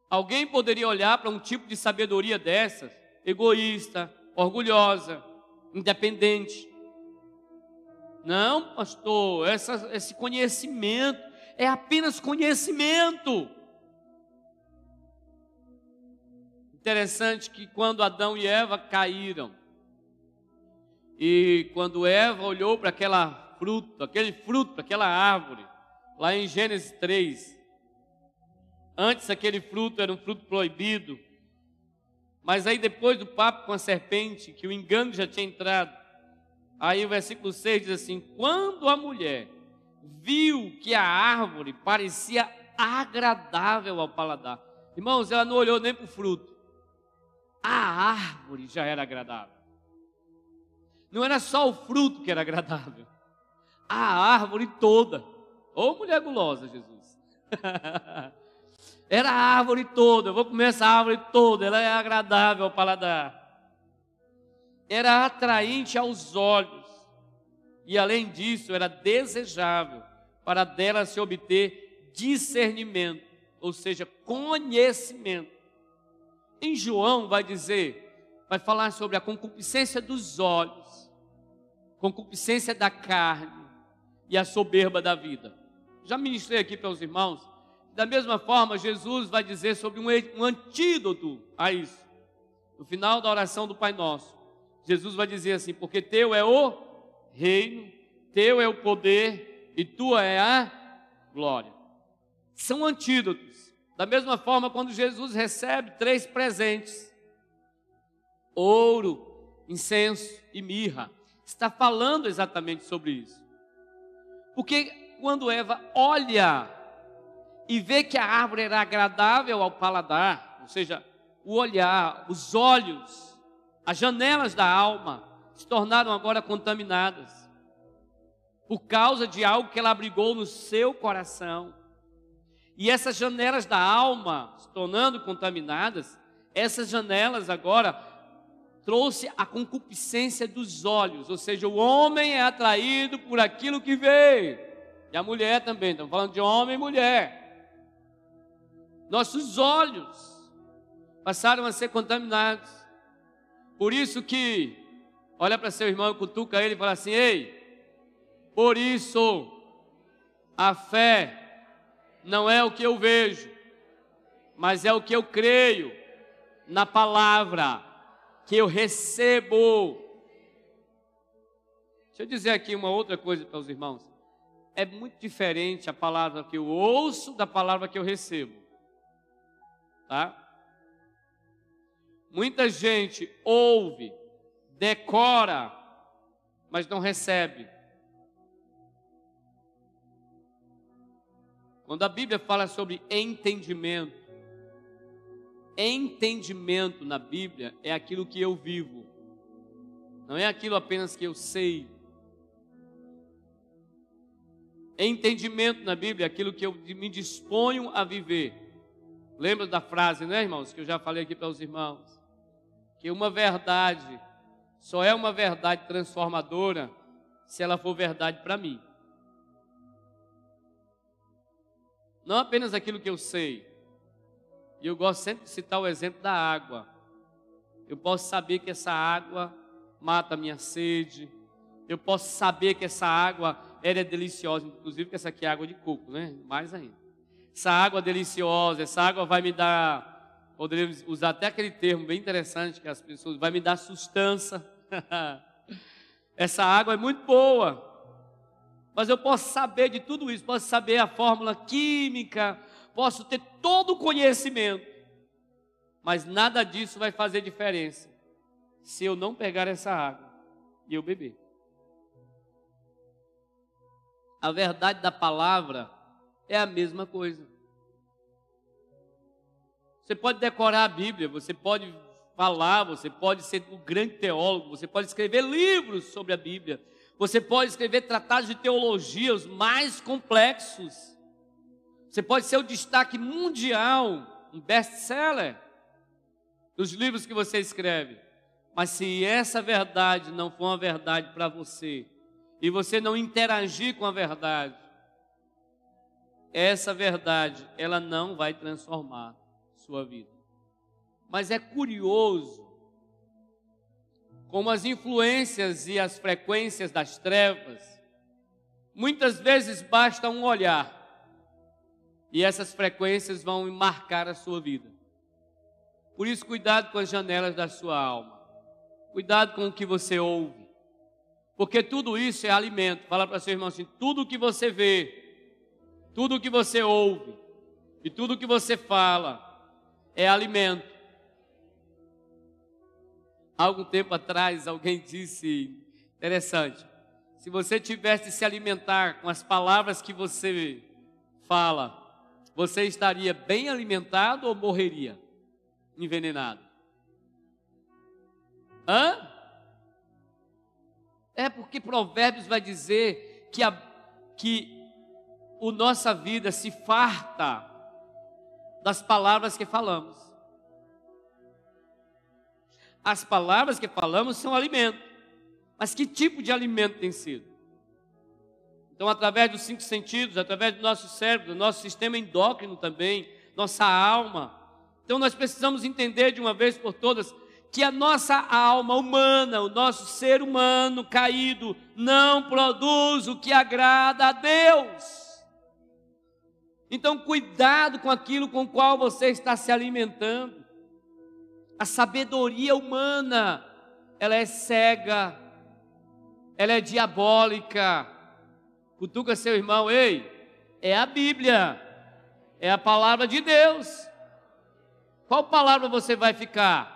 Alguém poderia olhar para um tipo de sabedoria dessas, egoísta, orgulhosa, independente. Não, pastor, essa, esse conhecimento é apenas conhecimento. Interessante que quando Adão e Eva caíram, e quando Eva olhou para aquela fruta, aquele fruto, para aquela árvore, lá em Gênesis 3, antes aquele fruto era um fruto proibido, mas aí depois do papo com a serpente, que o engano já tinha entrado, aí o versículo 6 diz assim: Quando a mulher viu que a árvore parecia agradável ao paladar, irmãos, ela não olhou nem para o fruto, a árvore já era agradável. Não era só o fruto que era agradável, a árvore toda. Ô mulher gulosa, Jesus. era a árvore toda. Eu vou comer essa árvore toda, ela é agradável ao paladar. Era atraente aos olhos. E além disso, era desejável para dela se obter discernimento, ou seja, conhecimento. Em João vai dizer, vai falar sobre a concupiscência dos olhos concupiscência da carne e a soberba da vida. Já ministrei aqui para os irmãos. Da mesma forma, Jesus vai dizer sobre um, antídoto a isso. No final da oração do Pai Nosso, Jesus vai dizer assim: Porque teu é o reino, teu é o poder e tua é a glória. São antídotos. Da mesma forma, quando Jesus recebe três presentes: ouro, incenso e mirra está falando exatamente sobre isso. Porque quando Eva olha e vê que a árvore era agradável ao paladar, ou seja, o olhar, os olhos, as janelas da alma se tornaram agora contaminadas por causa de algo que ela abrigou no seu coração. E essas janelas da alma se tornando contaminadas, essas janelas agora trouxe a concupiscência dos olhos, ou seja, o homem é atraído por aquilo que vê, e a mulher também, estamos falando de homem e mulher. Nossos olhos passaram a ser contaminados. Por isso que Olha para seu irmão, cutuca ele e fala assim: Ei, por isso a fé não é o que eu vejo, mas é o que eu creio na palavra que eu recebo. Deixa eu dizer aqui uma outra coisa para os irmãos. É muito diferente a palavra que eu ouço da palavra que eu recebo. Tá? Muita gente ouve, decora, mas não recebe. Quando a Bíblia fala sobre entendimento, entendimento na Bíblia é aquilo que eu vivo, não é aquilo apenas que eu sei. Entendimento na Bíblia é aquilo que eu me disponho a viver. Lembra da frase, né, irmãos, que eu já falei aqui para os irmãos? Que uma verdade só é uma verdade transformadora se ela for verdade para mim. Não apenas aquilo que eu sei. E eu gosto sempre de citar o exemplo da água. Eu posso saber que essa água mata a minha sede. Eu posso saber que essa água ela é deliciosa, inclusive que essa aqui é água de coco, né? Mais ainda. Essa água deliciosa, essa água vai me dar, poderíamos usar até aquele termo bem interessante que as pessoas vai me dar sustância. essa água é muito boa. Mas eu posso saber de tudo isso, posso saber a fórmula química, posso ter todo o conhecimento, mas nada disso vai fazer diferença se eu não pegar essa água e eu beber. A verdade da palavra é a mesma coisa. Você pode decorar a Bíblia, você pode falar, você pode ser um grande teólogo, você pode escrever livros sobre a Bíblia, você pode escrever tratados de teologia os mais complexos. Você pode ser o destaque mundial, um best-seller dos livros que você escreve. Mas se essa verdade não for uma verdade para você, e você não interagir com a verdade, essa verdade, ela não vai transformar sua vida. Mas é curioso como as influências e as frequências das trevas, muitas vezes basta um olhar e essas frequências vão marcar a sua vida. Por isso, cuidado com as janelas da sua alma, cuidado com o que você ouve, porque tudo isso é alimento. Fala para seu irmão assim: tudo o que você vê, tudo o que você ouve e tudo o que você fala é alimento algum tempo atrás, alguém disse, interessante, se você tivesse se alimentar com as palavras que você fala, você estaria bem alimentado ou morreria envenenado? Hã? É porque Provérbios vai dizer que a que o nossa vida se farta das palavras que falamos as palavras que falamos são alimento. Mas que tipo de alimento tem sido? Então, através dos cinco sentidos, através do nosso cérebro, do nosso sistema endócrino também, nossa alma. Então, nós precisamos entender de uma vez por todas que a nossa alma humana, o nosso ser humano caído, não produz o que agrada a Deus. Então, cuidado com aquilo com o qual você está se alimentando. A sabedoria humana, ela é cega, ela é diabólica. Cutuca seu irmão, ei, é a Bíblia, é a palavra de Deus. Qual palavra você vai ficar?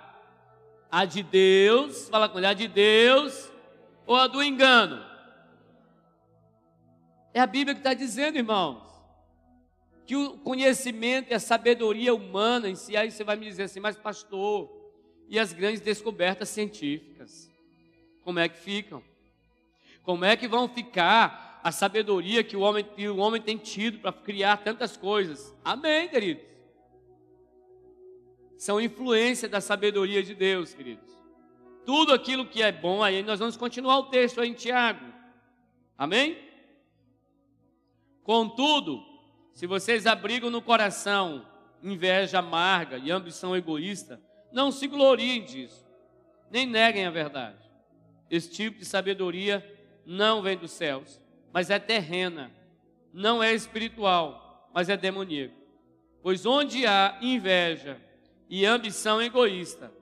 A de Deus, fala com ele, a de Deus ou a do engano? É a Bíblia que está dizendo, irmãos, que o conhecimento e a sabedoria humana em si, aí você vai me dizer assim, mas pastor, e as grandes descobertas científicas? Como é que ficam? Como é que vão ficar a sabedoria que o homem, que o homem tem tido para criar tantas coisas? Amém, queridos? São influência da sabedoria de Deus, queridos. Tudo aquilo que é bom, aí nós vamos continuar o texto aí em Tiago. Amém? Contudo, se vocês abrigam no coração inveja amarga e ambição egoísta, não se gloriem disso, nem neguem a verdade. Esse tipo de sabedoria não vem dos céus, mas é terrena, não é espiritual, mas é demoníaco. Pois onde há inveja e ambição egoísta,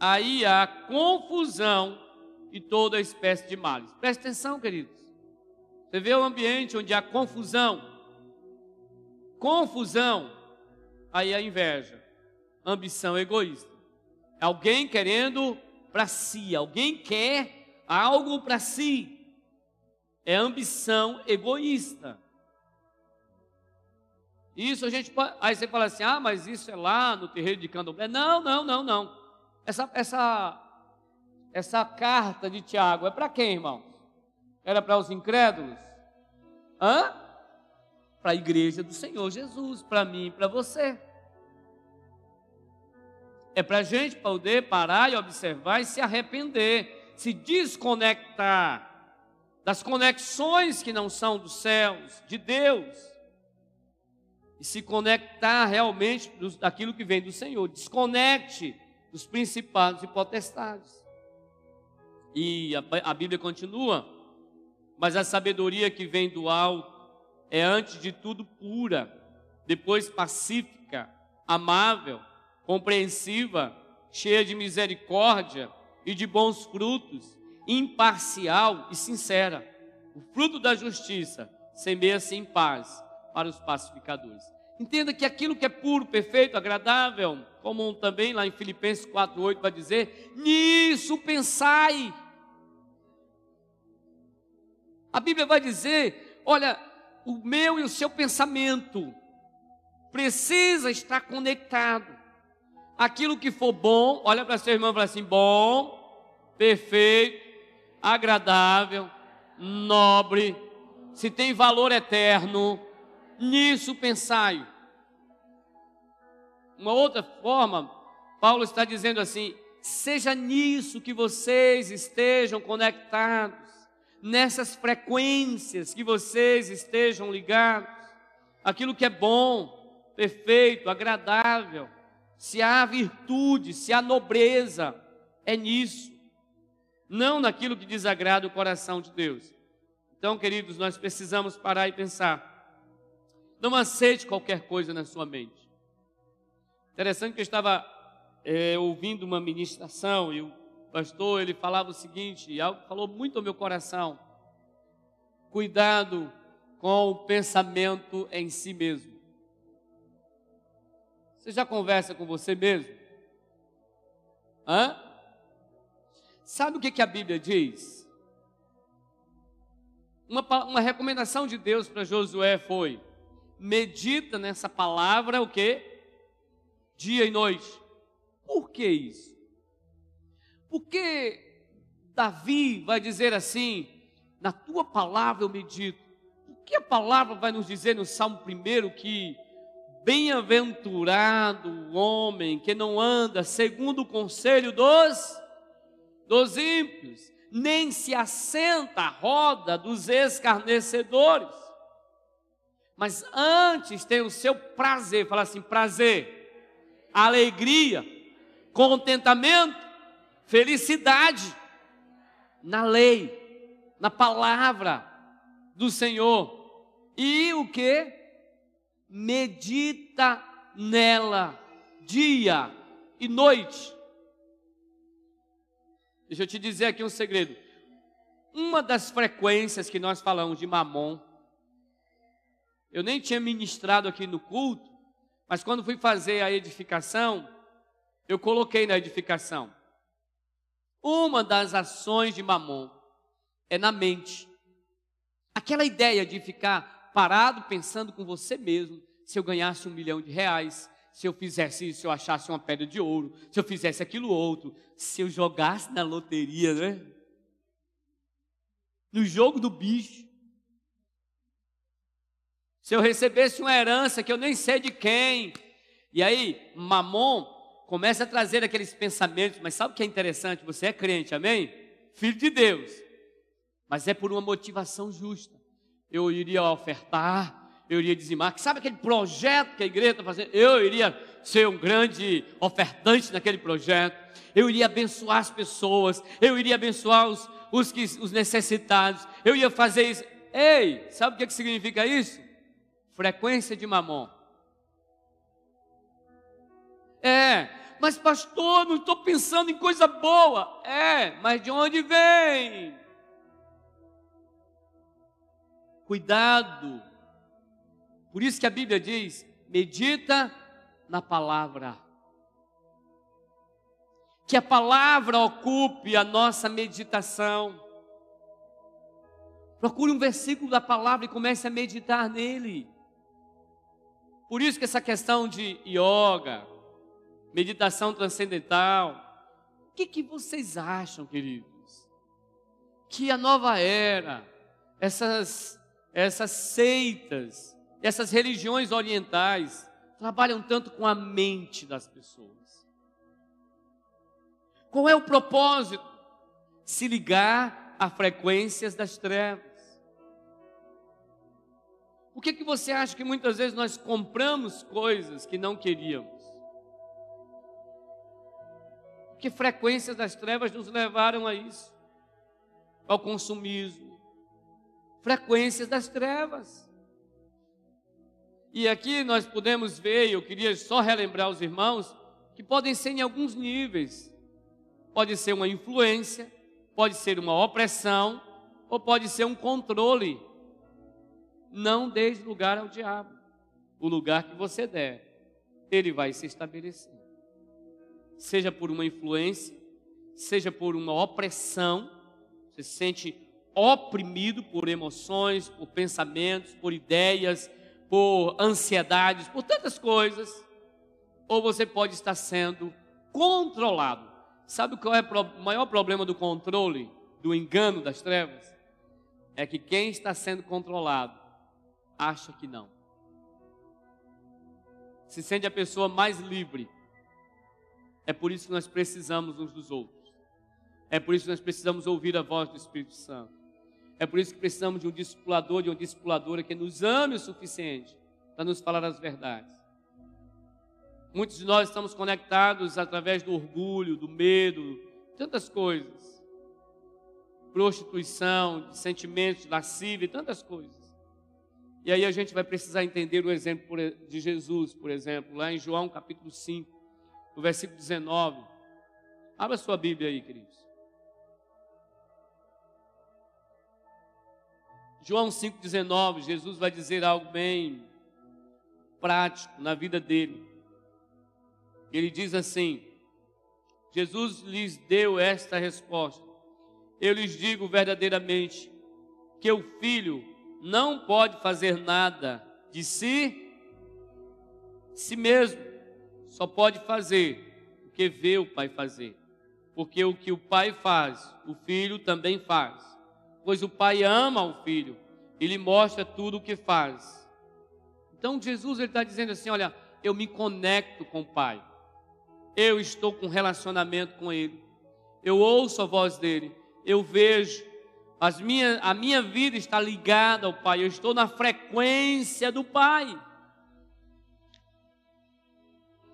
aí há confusão e toda espécie de males. Preste atenção, queridos. Você vê o ambiente onde há confusão, confusão, aí há inveja, ambição egoísta. Alguém querendo para si, alguém quer algo para si. É ambição egoísta. Isso a gente. Aí você fala assim: ah, mas isso é lá no terreiro de Candomblé. Não, não, não, não. Essa, essa, essa carta de Tiago é para quem, irmão? Era para os incrédulos? Hã? Para a igreja do Senhor Jesus, para mim e para você. É para a gente poder parar e observar e se arrepender, se desconectar das conexões que não são dos céus, de Deus, e se conectar realmente daquilo que vem do Senhor. Desconecte dos principados e potestades. E a, a Bíblia continua, mas a sabedoria que vem do alto é antes de tudo pura, depois pacífica, amável compreensiva, cheia de misericórdia e de bons frutos, imparcial e sincera. O fruto da justiça semeia-se em paz para os pacificadores. Entenda que aquilo que é puro, perfeito, agradável, como também lá em Filipenses 4:8 vai dizer, nisso pensai. A Bíblia vai dizer, olha, o meu e o seu pensamento. Precisa estar conectado. Aquilo que for bom, olha para seu irmão e fala assim: bom, perfeito, agradável, nobre, se tem valor eterno, nisso pensai. Uma outra forma, Paulo está dizendo assim: seja nisso que vocês estejam conectados, nessas frequências que vocês estejam ligados, aquilo que é bom, perfeito, agradável se há virtude, se há nobreza, é nisso, não naquilo que desagrada o coração de Deus. Então, queridos, nós precisamos parar e pensar. Não aceite qualquer coisa na sua mente. Interessante que eu estava é, ouvindo uma ministração e o pastor ele falava o seguinte, algo falou muito ao meu coração. Cuidado com o pensamento em si mesmo. Você já conversa com você mesmo? Hã? Sabe o que, que a Bíblia diz? Uma, uma recomendação de Deus para Josué foi: medita nessa palavra o que? Dia e noite. Por que isso? Porque Davi vai dizer assim: na tua palavra eu medito. Por que a palavra vai nos dizer no Salmo 1 que Bem-aventurado o homem que não anda segundo o conselho dos, dos ímpios, nem se assenta à roda dos escarnecedores, mas antes tem o seu prazer, fala assim: prazer, alegria, contentamento, felicidade na lei, na palavra do Senhor. E o que? medita nela dia e noite. Deixa eu te dizer aqui um segredo. Uma das frequências que nós falamos de mamon, eu nem tinha ministrado aqui no culto, mas quando fui fazer a edificação, eu coloquei na edificação. Uma das ações de mamon é na mente. Aquela ideia de ficar parado pensando com você mesmo, se eu ganhasse um milhão de reais, se eu fizesse isso, se eu achasse uma pedra de ouro, se eu fizesse aquilo outro, se eu jogasse na loteria, né? No jogo do bicho. Se eu recebesse uma herança que eu nem sei de quem. E aí, Mamon começa a trazer aqueles pensamentos, mas sabe o que é interessante? Você é crente, amém? Filho de Deus. Mas é por uma motivação justa eu iria ofertar, eu iria dizimar. Sabe aquele projeto que a igreja está fazendo? Eu iria ser um grande ofertante naquele projeto. Eu iria abençoar as pessoas, eu iria abençoar os, os, os necessitados, eu ia fazer isso. Ei, sabe o que, que significa isso? Frequência de mamon. É, mas pastor, não estou pensando em coisa boa. É, mas de onde vem? Cuidado. Por isso que a Bíblia diz: medita na palavra. Que a palavra ocupe a nossa meditação. Procure um versículo da palavra e comece a meditar nele. Por isso que essa questão de yoga, meditação transcendental. O que, que vocês acham, queridos? Que a nova era, essas, essas seitas, essas religiões orientais, trabalham tanto com a mente das pessoas. Qual é o propósito? Se ligar a frequências das trevas. Por que, que você acha que muitas vezes nós compramos coisas que não queríamos? Que frequências das trevas nos levaram a isso, ao consumismo. Frequências das trevas. E aqui nós podemos ver, eu queria só relembrar os irmãos, que podem ser em alguns níveis. Pode ser uma influência, pode ser uma opressão, ou pode ser um controle. Não desde lugar ao diabo. O lugar que você der, ele vai se estabelecer seja por uma influência, seja por uma opressão, você se sente oprimido por emoções, por pensamentos, por ideias, por ansiedades, por tantas coisas, ou você pode estar sendo controlado. Sabe qual é o maior problema do controle, do engano das trevas? É que quem está sendo controlado acha que não. Se sente a pessoa mais livre é por isso que nós precisamos uns dos outros. É por isso que nós precisamos ouvir a voz do Espírito Santo. É por isso que precisamos de um discipulador, de uma discipuladora que nos ame o suficiente para nos falar as verdades. Muitos de nós estamos conectados através do orgulho, do medo, tantas coisas. Prostituição, de sentimentos de lascívia, tantas coisas. E aí a gente vai precisar entender o exemplo de Jesus, por exemplo, lá em João capítulo 5 no versículo 19. Abra sua Bíblia aí, queridos. João 5,19, Jesus vai dizer algo bem prático na vida dele. Ele diz assim: Jesus lhes deu esta resposta: Eu lhes digo verdadeiramente que o filho não pode fazer nada de si, si mesmo, só pode fazer o que vê o pai fazer. Porque o que o pai faz, o filho também faz. Pois o pai ama o filho e lhe mostra tudo o que faz. Então Jesus ele está dizendo assim: olha, eu me conecto com o pai. Eu estou com relacionamento com ele. Eu ouço a voz dele. Eu vejo. Minha, a minha vida está ligada ao pai. Eu estou na frequência do pai.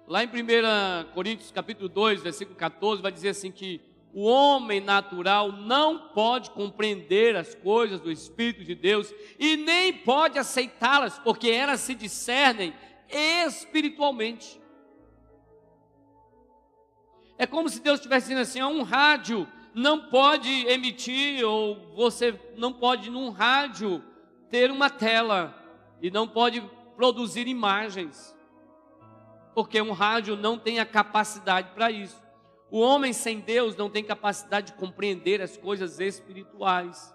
Lá em 1 Coríntios capítulo 2, versículo 14, vai dizer assim que o homem natural não pode compreender as coisas do Espírito de Deus e nem pode aceitá-las, porque elas se discernem espiritualmente. É como se Deus estivesse dizendo assim: um rádio não pode emitir, ou você não pode num rádio ter uma tela e não pode produzir imagens porque um rádio não tem a capacidade para isso. O homem sem Deus não tem capacidade de compreender as coisas espirituais.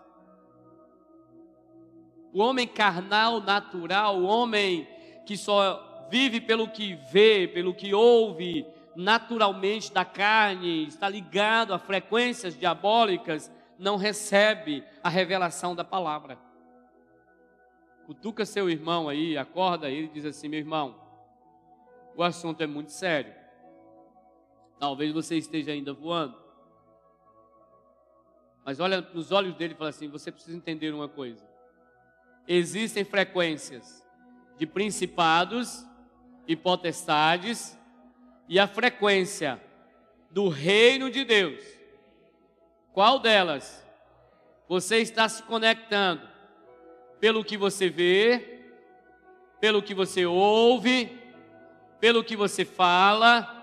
O homem carnal, natural, o homem que só vive pelo que vê, pelo que ouve, naturalmente da carne, está ligado a frequências diabólicas, não recebe a revelação da palavra. Cutuca seu irmão aí, acorda ele e diz assim: meu irmão, o assunto é muito sério. Talvez você esteja ainda voando. Mas olha nos olhos dele e fala assim: você precisa entender uma coisa. Existem frequências de principados e potestades, e a frequência do reino de Deus. Qual delas Você está se conectando pelo que você vê, pelo que você ouve, pelo que você fala,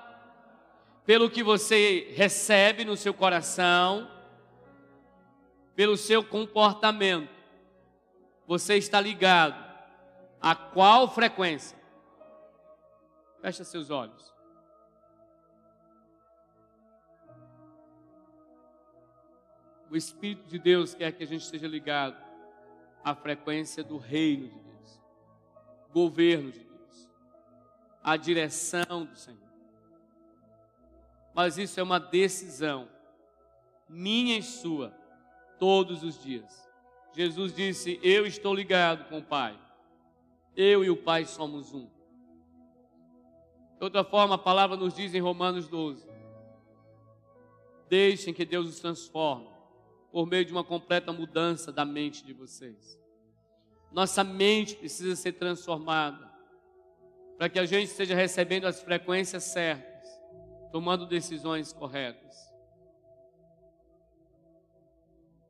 pelo que você recebe no seu coração, pelo seu comportamento. Você está ligado a qual frequência? Feche seus olhos. O Espírito de Deus quer que a gente esteja ligado à frequência do reino de Deus, governo de Deus, à direção do Senhor. Mas isso é uma decisão minha e sua, todos os dias. Jesus disse: Eu estou ligado com o Pai. Eu e o Pai somos um. De outra forma, a palavra nos diz em Romanos 12: Deixem que Deus os transforme por meio de uma completa mudança da mente de vocês. Nossa mente precisa ser transformada para que a gente esteja recebendo as frequências certas, tomando decisões corretas.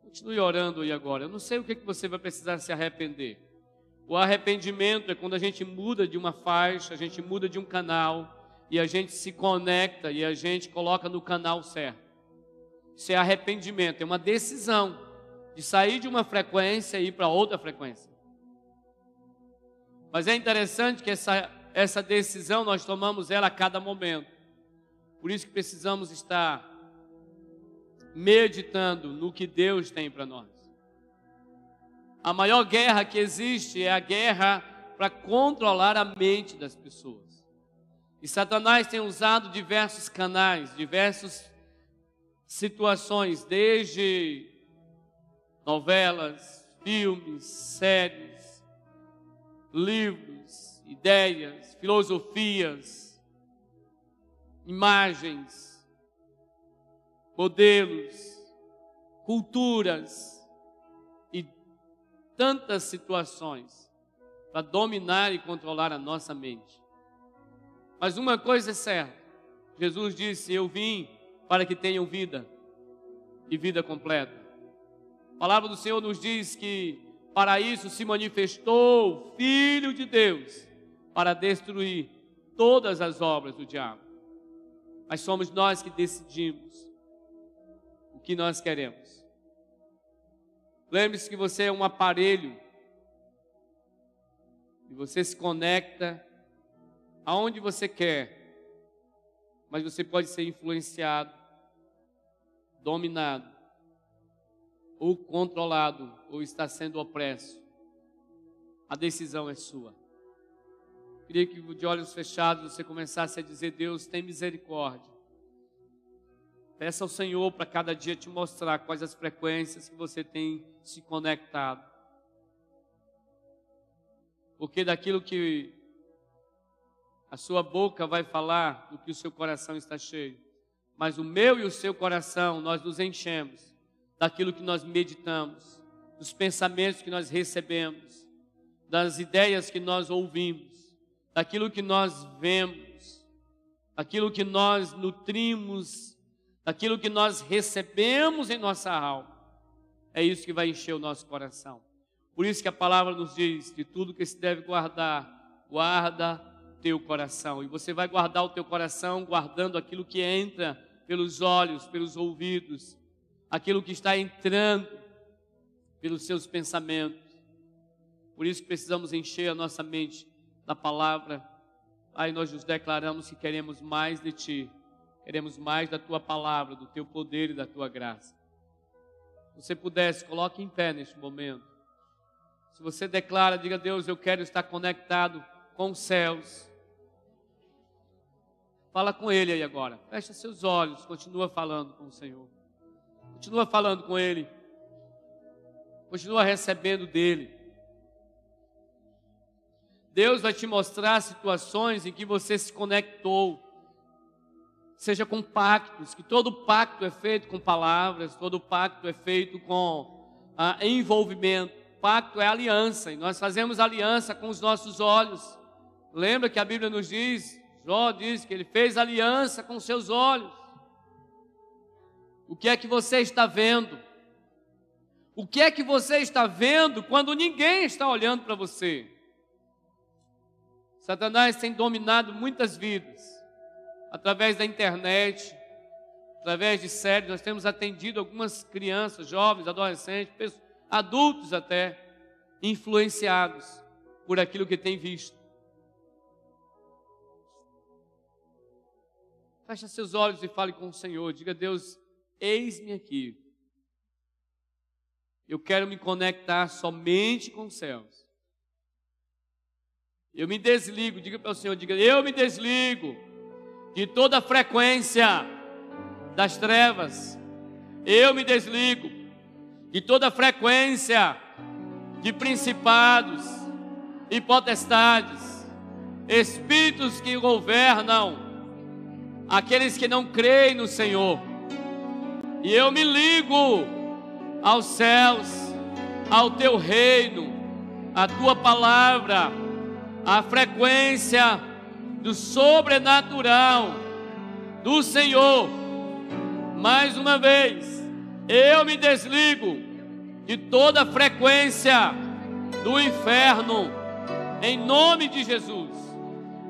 Continue orando aí agora. Eu não sei o que, você vai precisar se arrepender. O arrependimento é quando a gente muda de uma faixa, a gente muda de um canal e a gente se conecta e a gente coloca no canal certo. Isso é arrependimento, é uma decisão de sair de uma frequência e ir para outra frequência. Mas é interessante que essa, essa decisão nós tomamos ela a cada momento. Por isso que precisamos estar meditando no que Deus tem para nós. A maior guerra que existe é a guerra para controlar a mente das pessoas. E Satanás tem usado diversos canais, diversos situações, desde novelas, filmes, séries, livros, ideias, filosofias, imagens, modelos, culturas e tantas situações para dominar e controlar a nossa mente. Mas uma coisa é certa: Jesus disse: Eu vim para que tenham vida e vida completa. A palavra do Senhor nos diz que para isso se manifestou o Filho de Deus para destruir todas as obras do diabo. Mas somos nós que decidimos o que nós queremos. Lembre-se que você é um aparelho e você se conecta aonde você quer mas você pode ser influenciado, dominado, ou controlado, ou está sendo opresso. A decisão é sua. Queria que de olhos fechados você começasse a dizer: Deus, tem misericórdia. Peça ao Senhor para cada dia te mostrar quais as frequências que você tem se conectado. Porque daquilo que a sua boca vai falar do que o seu coração está cheio. Mas o meu e o seu coração, nós nos enchemos daquilo que nós meditamos, dos pensamentos que nós recebemos, das ideias que nós ouvimos, daquilo que nós vemos, daquilo que nós nutrimos, daquilo que nós recebemos em nossa alma. É isso que vai encher o nosso coração. Por isso que a palavra nos diz: de tudo que se deve guardar, guarda teu coração. E você vai guardar o teu coração guardando aquilo que entra pelos olhos, pelos ouvidos, aquilo que está entrando pelos seus pensamentos. Por isso precisamos encher a nossa mente da palavra. Aí nós nos declaramos que queremos mais de ti, queremos mais da tua palavra, do teu poder e da tua graça. Se você pudesse, coloque em pé neste momento. Se você declara, diga Deus, eu quero estar conectado com os céus. Fala com Ele aí agora. Fecha seus olhos, continua falando com o Senhor. Continua falando com Ele. Continua recebendo dEle. Deus vai te mostrar situações em que você se conectou. Seja com pactos, que todo pacto é feito com palavras, todo pacto é feito com ah, envolvimento. Pacto é aliança, e nós fazemos aliança com os nossos olhos. Lembra que a Bíblia nos diz, Jó diz que ele fez aliança com seus olhos. O que é que você está vendo? O que é que você está vendo quando ninguém está olhando para você? Satanás tem dominado muitas vidas através da internet, através de séries. Nós temos atendido algumas crianças, jovens, adolescentes, adultos até, influenciados por aquilo que tem visto. Feche seus olhos e fale com o Senhor. Diga, Deus, eis-me aqui. Eu quero me conectar somente com os céus. Eu me desligo, diga para o Senhor, diga, eu me desligo de toda a frequência das trevas. Eu me desligo de toda a frequência de principados e potestades, espíritos que governam aqueles que não creem no Senhor. E eu me ligo aos céus, ao teu reino, à tua palavra, à frequência do sobrenatural do Senhor. Mais uma vez, eu me desligo de toda a frequência do inferno, em nome de Jesus.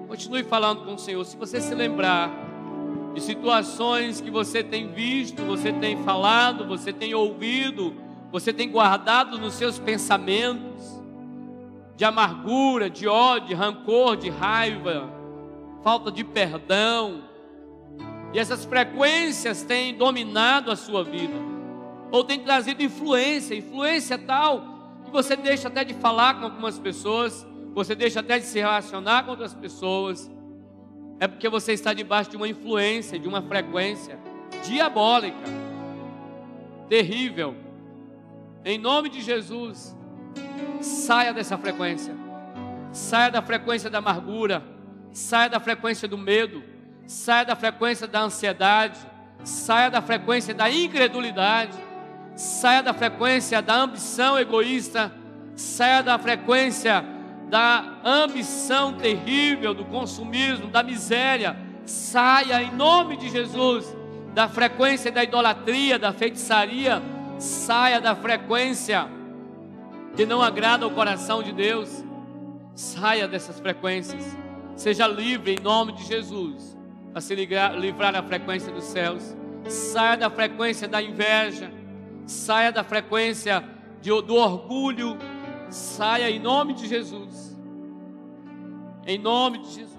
Continue falando com o Senhor. Se você se lembrar de situações que você tem visto, você tem falado, você tem ouvido, você tem guardado nos seus pensamentos, de amargura, de ódio, de rancor, de raiva, falta de perdão, e essas frequências têm dominado a sua vida, ou têm trazido influência, influência tal que você deixa até de falar com algumas pessoas, você deixa até de se relacionar com outras pessoas, é porque você está debaixo de uma influência, de uma frequência diabólica, terrível. Em nome de Jesus, saia dessa frequência, saia da frequência da amargura, saia da frequência do medo, saia da frequência da ansiedade, saia da frequência da incredulidade, saia da frequência da ambição egoísta, saia da frequência da ambição terrível, do consumismo, da miséria. Saia em nome de Jesus da frequência da idolatria, da feitiçaria. Saia da frequência que não agrada ao coração de Deus. Saia dessas frequências. Seja livre em nome de Jesus para se livrar, livrar da frequência dos céus. Saia da frequência da inveja. Saia da frequência de, do orgulho Saia em nome de Jesus. Em nome de Jesus.